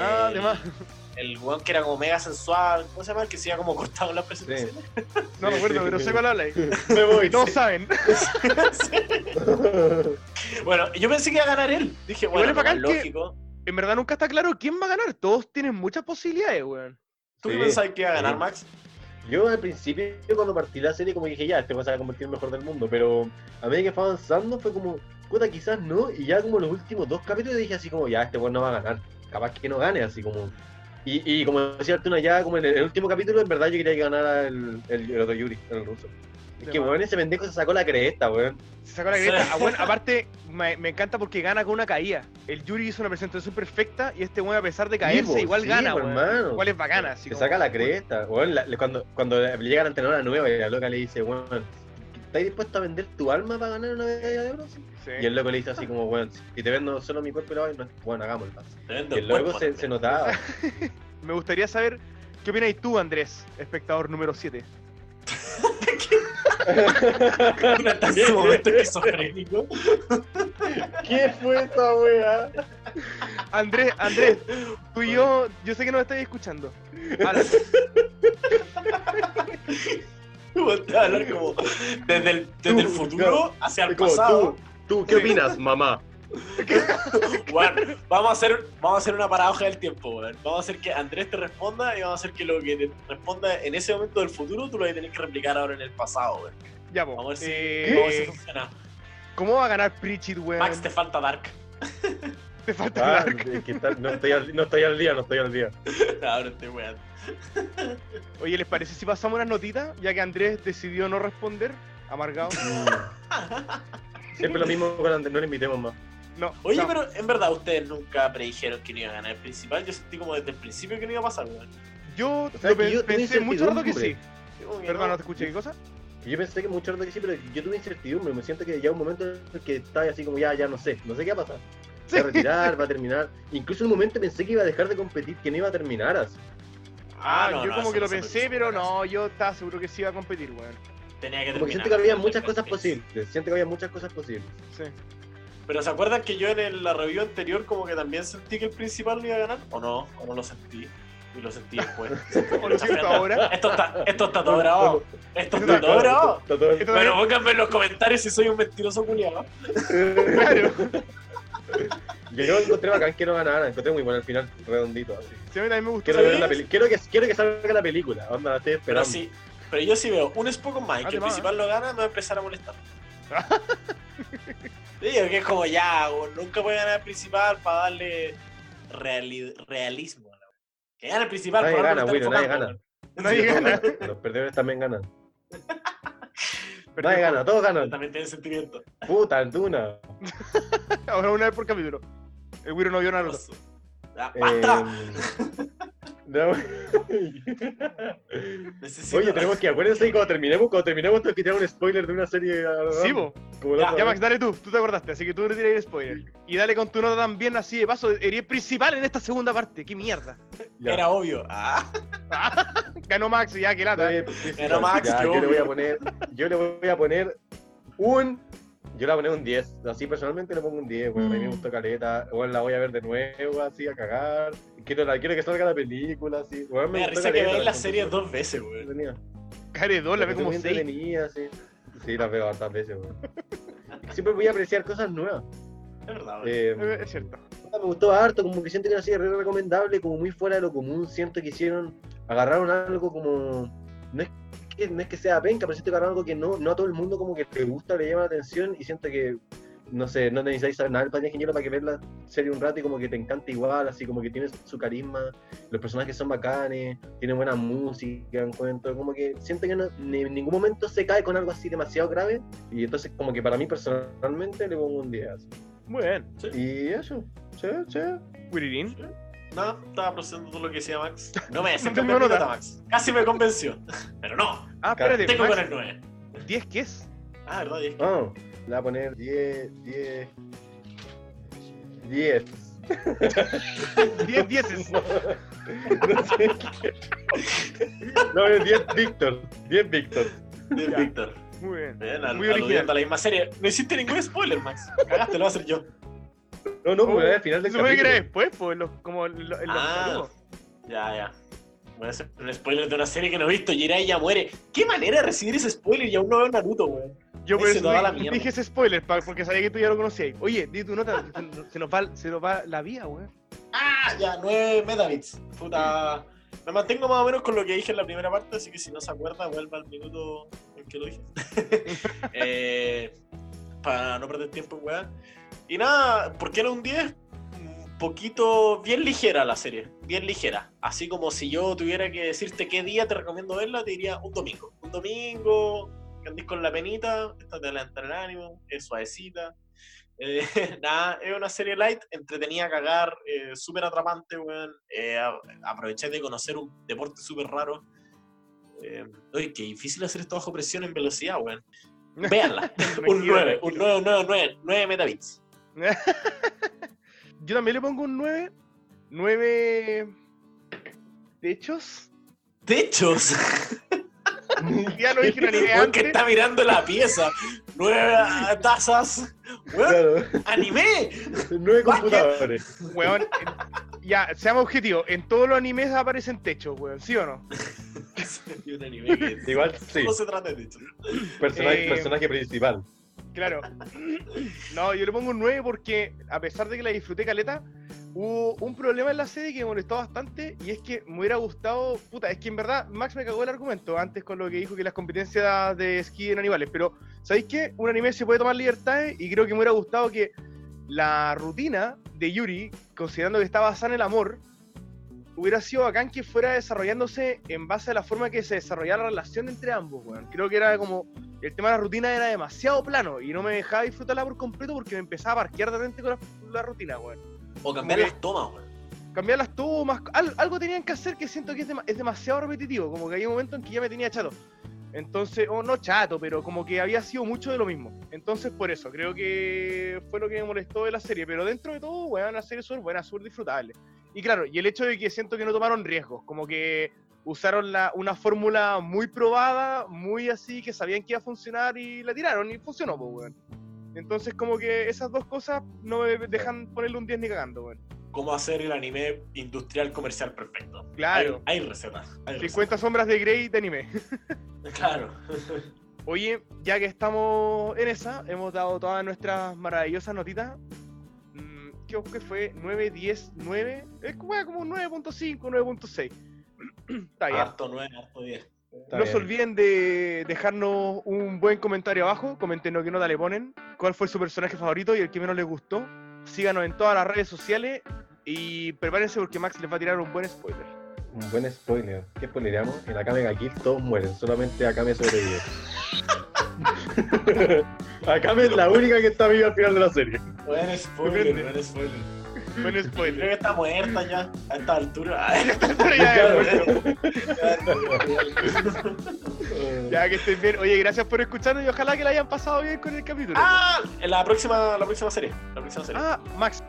Ah, El- además. El weón que era como mega sensual, ¿cómo se llama? El que se iba como cortado en las presentaciones. No me acuerdo, pero sé cuál habla ahí. Me voy. Todos saben. bueno, yo pensé que iba a ganar él. Dije, bueno, que- lógico. En verdad nunca está claro quién va a ganar. Todos tienen muchas posibilidades, weón. ¿Tú qué Sí. pensabas que iba a ganar. Max? Yo al principio, cuando partí la serie, como dije, ya, este va a convertir en el mejor del mundo, pero a medida que fue avanzando, fue como, puta, quizás no, y ya como los últimos dos capítulos dije así como, ya, este weón no va a ganar, capaz que no gane, así como... Y, y como decía Artuna, ya como en el, el último capítulo, en verdad yo quería que ganara el, el, el otro Yuri, el ruso. Es De que, weón, ese pendejo se sacó la cresta, weón. Se sacó la grieta. Ah, bueno, aparte, me, me encanta porque gana con una caída. El Yuri hizo una presentación perfecta y este weón, a pesar de caerse, igual sí, gana, weón. hermano. Igual es bacana. Así Se como- saca la cresta, weón, la- cuando, cuando le llega la entrenadora nueva y la loca le dice, weón, ¿estás dispuesto a vender tu alma para ganar una medalla de oro? Sí. Y el loco le dice así como, weón, si te vendo solo mi cuerpo y la vaina, bueno, hagámoslo. Y el loco se, se notaba. Me gustaría saber qué opináis tú, Andrés, espectador número 7. Durante ese momento esquizofrénico. ¿Qué fue esa weá? Andrés, Andrés, tú y yo, yo sé que nos estáis escuchando. Habla. Te a hablar como desde el, desde el Tú, futuro hacia el pasado. ¿tú, ¿Tú qué opinas, mamá? Vamos a hacer, vamos a hacer una paradoja del tiempo, weón. Vamos a hacer que Andrés te responda y vamos a hacer que lo que te responda en ese momento del futuro tú lo vas a tener que replicar ahora en el pasado, weón. Ya, po. Vamos a ver si, Eh, vamos a ver si funciona. ¿Cómo va a ganar Pritchett, weón? Max, te falta Dark. Te falta Ah, Dark. tal- no, estoy al, no estoy al día, no estoy al día. Ahora estoy weón. Oye, ¿les parece si pasamos unas notitas? Ya que Andrés decidió no responder. Amargado. Mm. Siempre lo mismo con Andrés, no le invitemos más. No. Oye, no. pero en verdad ustedes nunca predijeron que no iba a ganar el principal. Yo sentí como desde el principio que no iba a pasar, weón. Yo, sea, yo pensé mucho rato que sí. que Perdón, no te escuché, ¿qué cosa? Yo pensé que mucho rato que sí, pero yo tuve incertidumbre. Me siento que ya un momento en el que estaba así como, ya, ya no sé, no sé qué va a pasar. Se va a retirar, va a terminar. Incluso en un momento pensé que iba a dejar de competir, que no iba a terminar así. Ah, no, yo no, como que lo pensé, pero no, yo estaba seguro que sí iba a competir, weón. Tenía que terminar. siento que había muchas cosas posibles. Siento que había muchas cosas posibles. Sí. Pero ¿se acuerdan que yo en el- la review anterior como que también sentí que el principal no iba a ganar? ¿O no? ¿O no lo sentí? Y lo sentí después. Lo siento ahora. Esto está, esto está todo grabado. Esto está todo grabado. Pero pónganme en los comentarios si soy un mentiroso culiado. Claro. Yo encontré bacán que no ganara, encontré muy bueno al final, redondito así. Sí, a mí también me gustó. Quiero, ver la quiero, que, quiero que salga la película, onda, estoy Pero esperando. sí. Pero yo sí veo un Spock más y que el principal lo gana, me va a empezar a molestar. Digo que es como ya, o nunca puede ganar el principal para darle reali- realismo. a la wea. Que gane el principal, Nadie gana, están Wiro, nadie gana. Nadie Sí, gana. Los perdedores también ganan. Nadie gana, todos ganan. También tienen sentimiento. Puta, Duna. juego. Ahora una vez por capítulo. El Wiro no vio Naruto. ¡Basta! Eh, no. Necesito- Oye, tenemos que, acuérdense que cuando terminemos, cuando terminemos, tengo que tirar un spoiler de una serie. ah, Sí, la Ya. Max, dale tú. Tú te acordaste, así que tú le tiras el spoiler. Y dale con tu nota también, así de paso. Eres principal en esta segunda parte. ¡Qué mierda! Ya. Era obvio. Ah, Ganó Max, ya, que lata. Pero sí, Max, ya, yo le voy a poner, yo le voy a poner un, yo le voy a poner un 10, así personalmente le pongo un 10, weón, a mí me Mm. gustó caleta, weón, la voy a ver de nuevo, así, a cagar, quiero, la, quiero que salga la película, así, weón, me da gustó risa que veis la serie dos veces, weón. entretenida. Care 2, la ve como Muy 6. entretenida, sí, sí, la veo hartas veces, weón. Siempre voy a apreciar cosas nuevas. Es verdad. Eh, Es cierto. me gustó harto, como que siento que era así re recomendable, como muy fuera de lo común, siento que hicieron, agarraron algo como, no es que, no es que sea penca, pero siento que algo que no, no a todo el mundo como que le gusta, le llama la atención, y siento que, no sé, no necesitáis saber nada del Padre Ingeniero para que ver la serie un rato y como que te encanta igual, así como que tiene su carisma, los personajes son bacanes, tienen buena música, encuentro, como que siento que no, ni- en ningún momento se cae con algo así demasiado grave, y entonces como que para mí personalmente le pongo un 10. así. Muy bien. Y eso, sí, sí. Wiririn. No, estaba procesando todo lo que decía Max. No me No tengo mi nota, nota. Max. Casi me convenció. Pero no. Ah, Claro. espérate, Tengo con Max, el 9. 10 qué es? Ah, verdad, 10. Ah, le voy a poner 10, 10. 10. 10 dieces. No, no sé qué. No, es 10 Víctor. 10 Víctor. 10 Ya. Víctor. Muy bien. Bien, al- Muy original. a la misma serie. No hiciste ningún spoiler, Max. Cagaste, lo voy a hacer yo. No, no, porque era al final del supone que era capítulo. después, pues, los- como en los los Ah. Ya, ya. Voy a hacer un spoiler de una serie que no he visto. Jiraiya muere. ¿Qué manera de recibir ese spoiler y aún no veo Naruto, weón? Yo por eso dije- dije ese spoiler, pa- porque sabía que tú ya lo conocías. Oye, di tu nota, se- se nos va, se nos va la vía, weón. Ah, ya, 9 metabits. Puta. Me mantengo más o menos con lo que dije en la primera parte, así que si no se acuerda, vuelva al minuto en que lo dije. Eh, para no perder tiempo weá. Y nada, ¿por qué era un 10? Un poquito bien ligera la serie, bien ligera. Así como si yo tuviera que decirte qué día te recomiendo verla, te diría un domingo. Un domingo, andís con la penita, esta te levanta el ánimo, es suavecita. Eh, nada, es una serie light, entretenida a cagar, eh, súper atrapante, weón. Eh, aproveché de conocer un deporte súper raro. Eh, oye, qué difícil hacer esto bajo presión en velocidad, weón. Véanla. un 9, un 9, un 9, un 9, 9 metabits. Yo también le pongo un 9. 9 techos. Techos. Ya lo dije en anime Weón que está mirando la pieza. 9 tazas. Weón, Claro. anime. 9 computadores. Weón, ya, seamos objetivos. En todos los animes aparecen techos, weón, ¿sí o no? Y un anime que Igual sí. solo se trata de techos. Personaje, Eh, personaje principal. Claro. No, yo le pongo un 9 porque, a pesar de que la disfruté caleta, hubo un problema en la serie que me molestó bastante y es que me hubiera gustado. Puta, es que en verdad Max me cagó el argumento antes con lo que dijo que las competencias de esquí en animales. Pero, ¿sabéis qué? Un anime se puede tomar libertades y creo que me hubiera gustado que la rutina de Yuri, considerando que está basada en el amor, hubiera sido bacán que fuera desarrollándose en base a la forma que se desarrollaba la relación entre ambos, weón. Creo que era como el tema de la rutina era demasiado plano y no me dejaba disfrutarla por completo porque me empezaba a parquear de repente con la, la rutina, weón. O cambiar Como que- las tomas, weón. Cambiar las tomas, al- algo tenían que hacer que siento que es, es demasiado repetitivo, como que hay un momento en que ya me tenía chato. Entonces, o no chato, pero como que había sido mucho de lo mismo. Entonces, por eso, creo que fue lo que me molestó de la serie. Pero dentro de todo, weón, la serie es buena, súper disfrutable. Y claro, y el hecho de que siento que no tomaron riesgos, como que usaron la, una fórmula muy probada, muy así, que sabían que iba a funcionar y la tiraron y funcionó, pues. Entonces, como que esas dos cosas no me dejan ponerle un 10 ni cagando, weón. Cómo hacer el anime industrial comercial perfecto. Claro. Hay, hay recetas. hay 50 sombras de Grey de anime. Claro. Oye, ya que estamos en esa, hemos dado todas nuestras maravillosas notitas. Mm, ¿Qué qué fue? 9, 10, 9. Es como como un 9.5, 9.6. Está bien. Harto 9, harto 10. Está no se bien. olviden de dejarnos un buen comentario abajo. Comenten qué nota le ponen. ¿Cuál fue su personaje favorito y el que menos les gustó? Síganos en todas las redes sociales. Y prepárense porque Max les va a tirar un buen spoiler. Un buen spoiler. ¿Qué spoileríamos? En Akame ga Kill todos mueren, solamente Akame sobrevive. Akame es la única que está viva al final de la serie. Buen spoiler, buen spoiler. Buen Creo spoiler. que está muerta ya a esta altura. Ay, Pero ya, Claro. bueno. Ya que estén bien. Oye, gracias por escucharnos y ojalá que la hayan pasado bien con el capítulo. Ah, en la próxima, la próxima serie. La próxima serie. Ah, Max,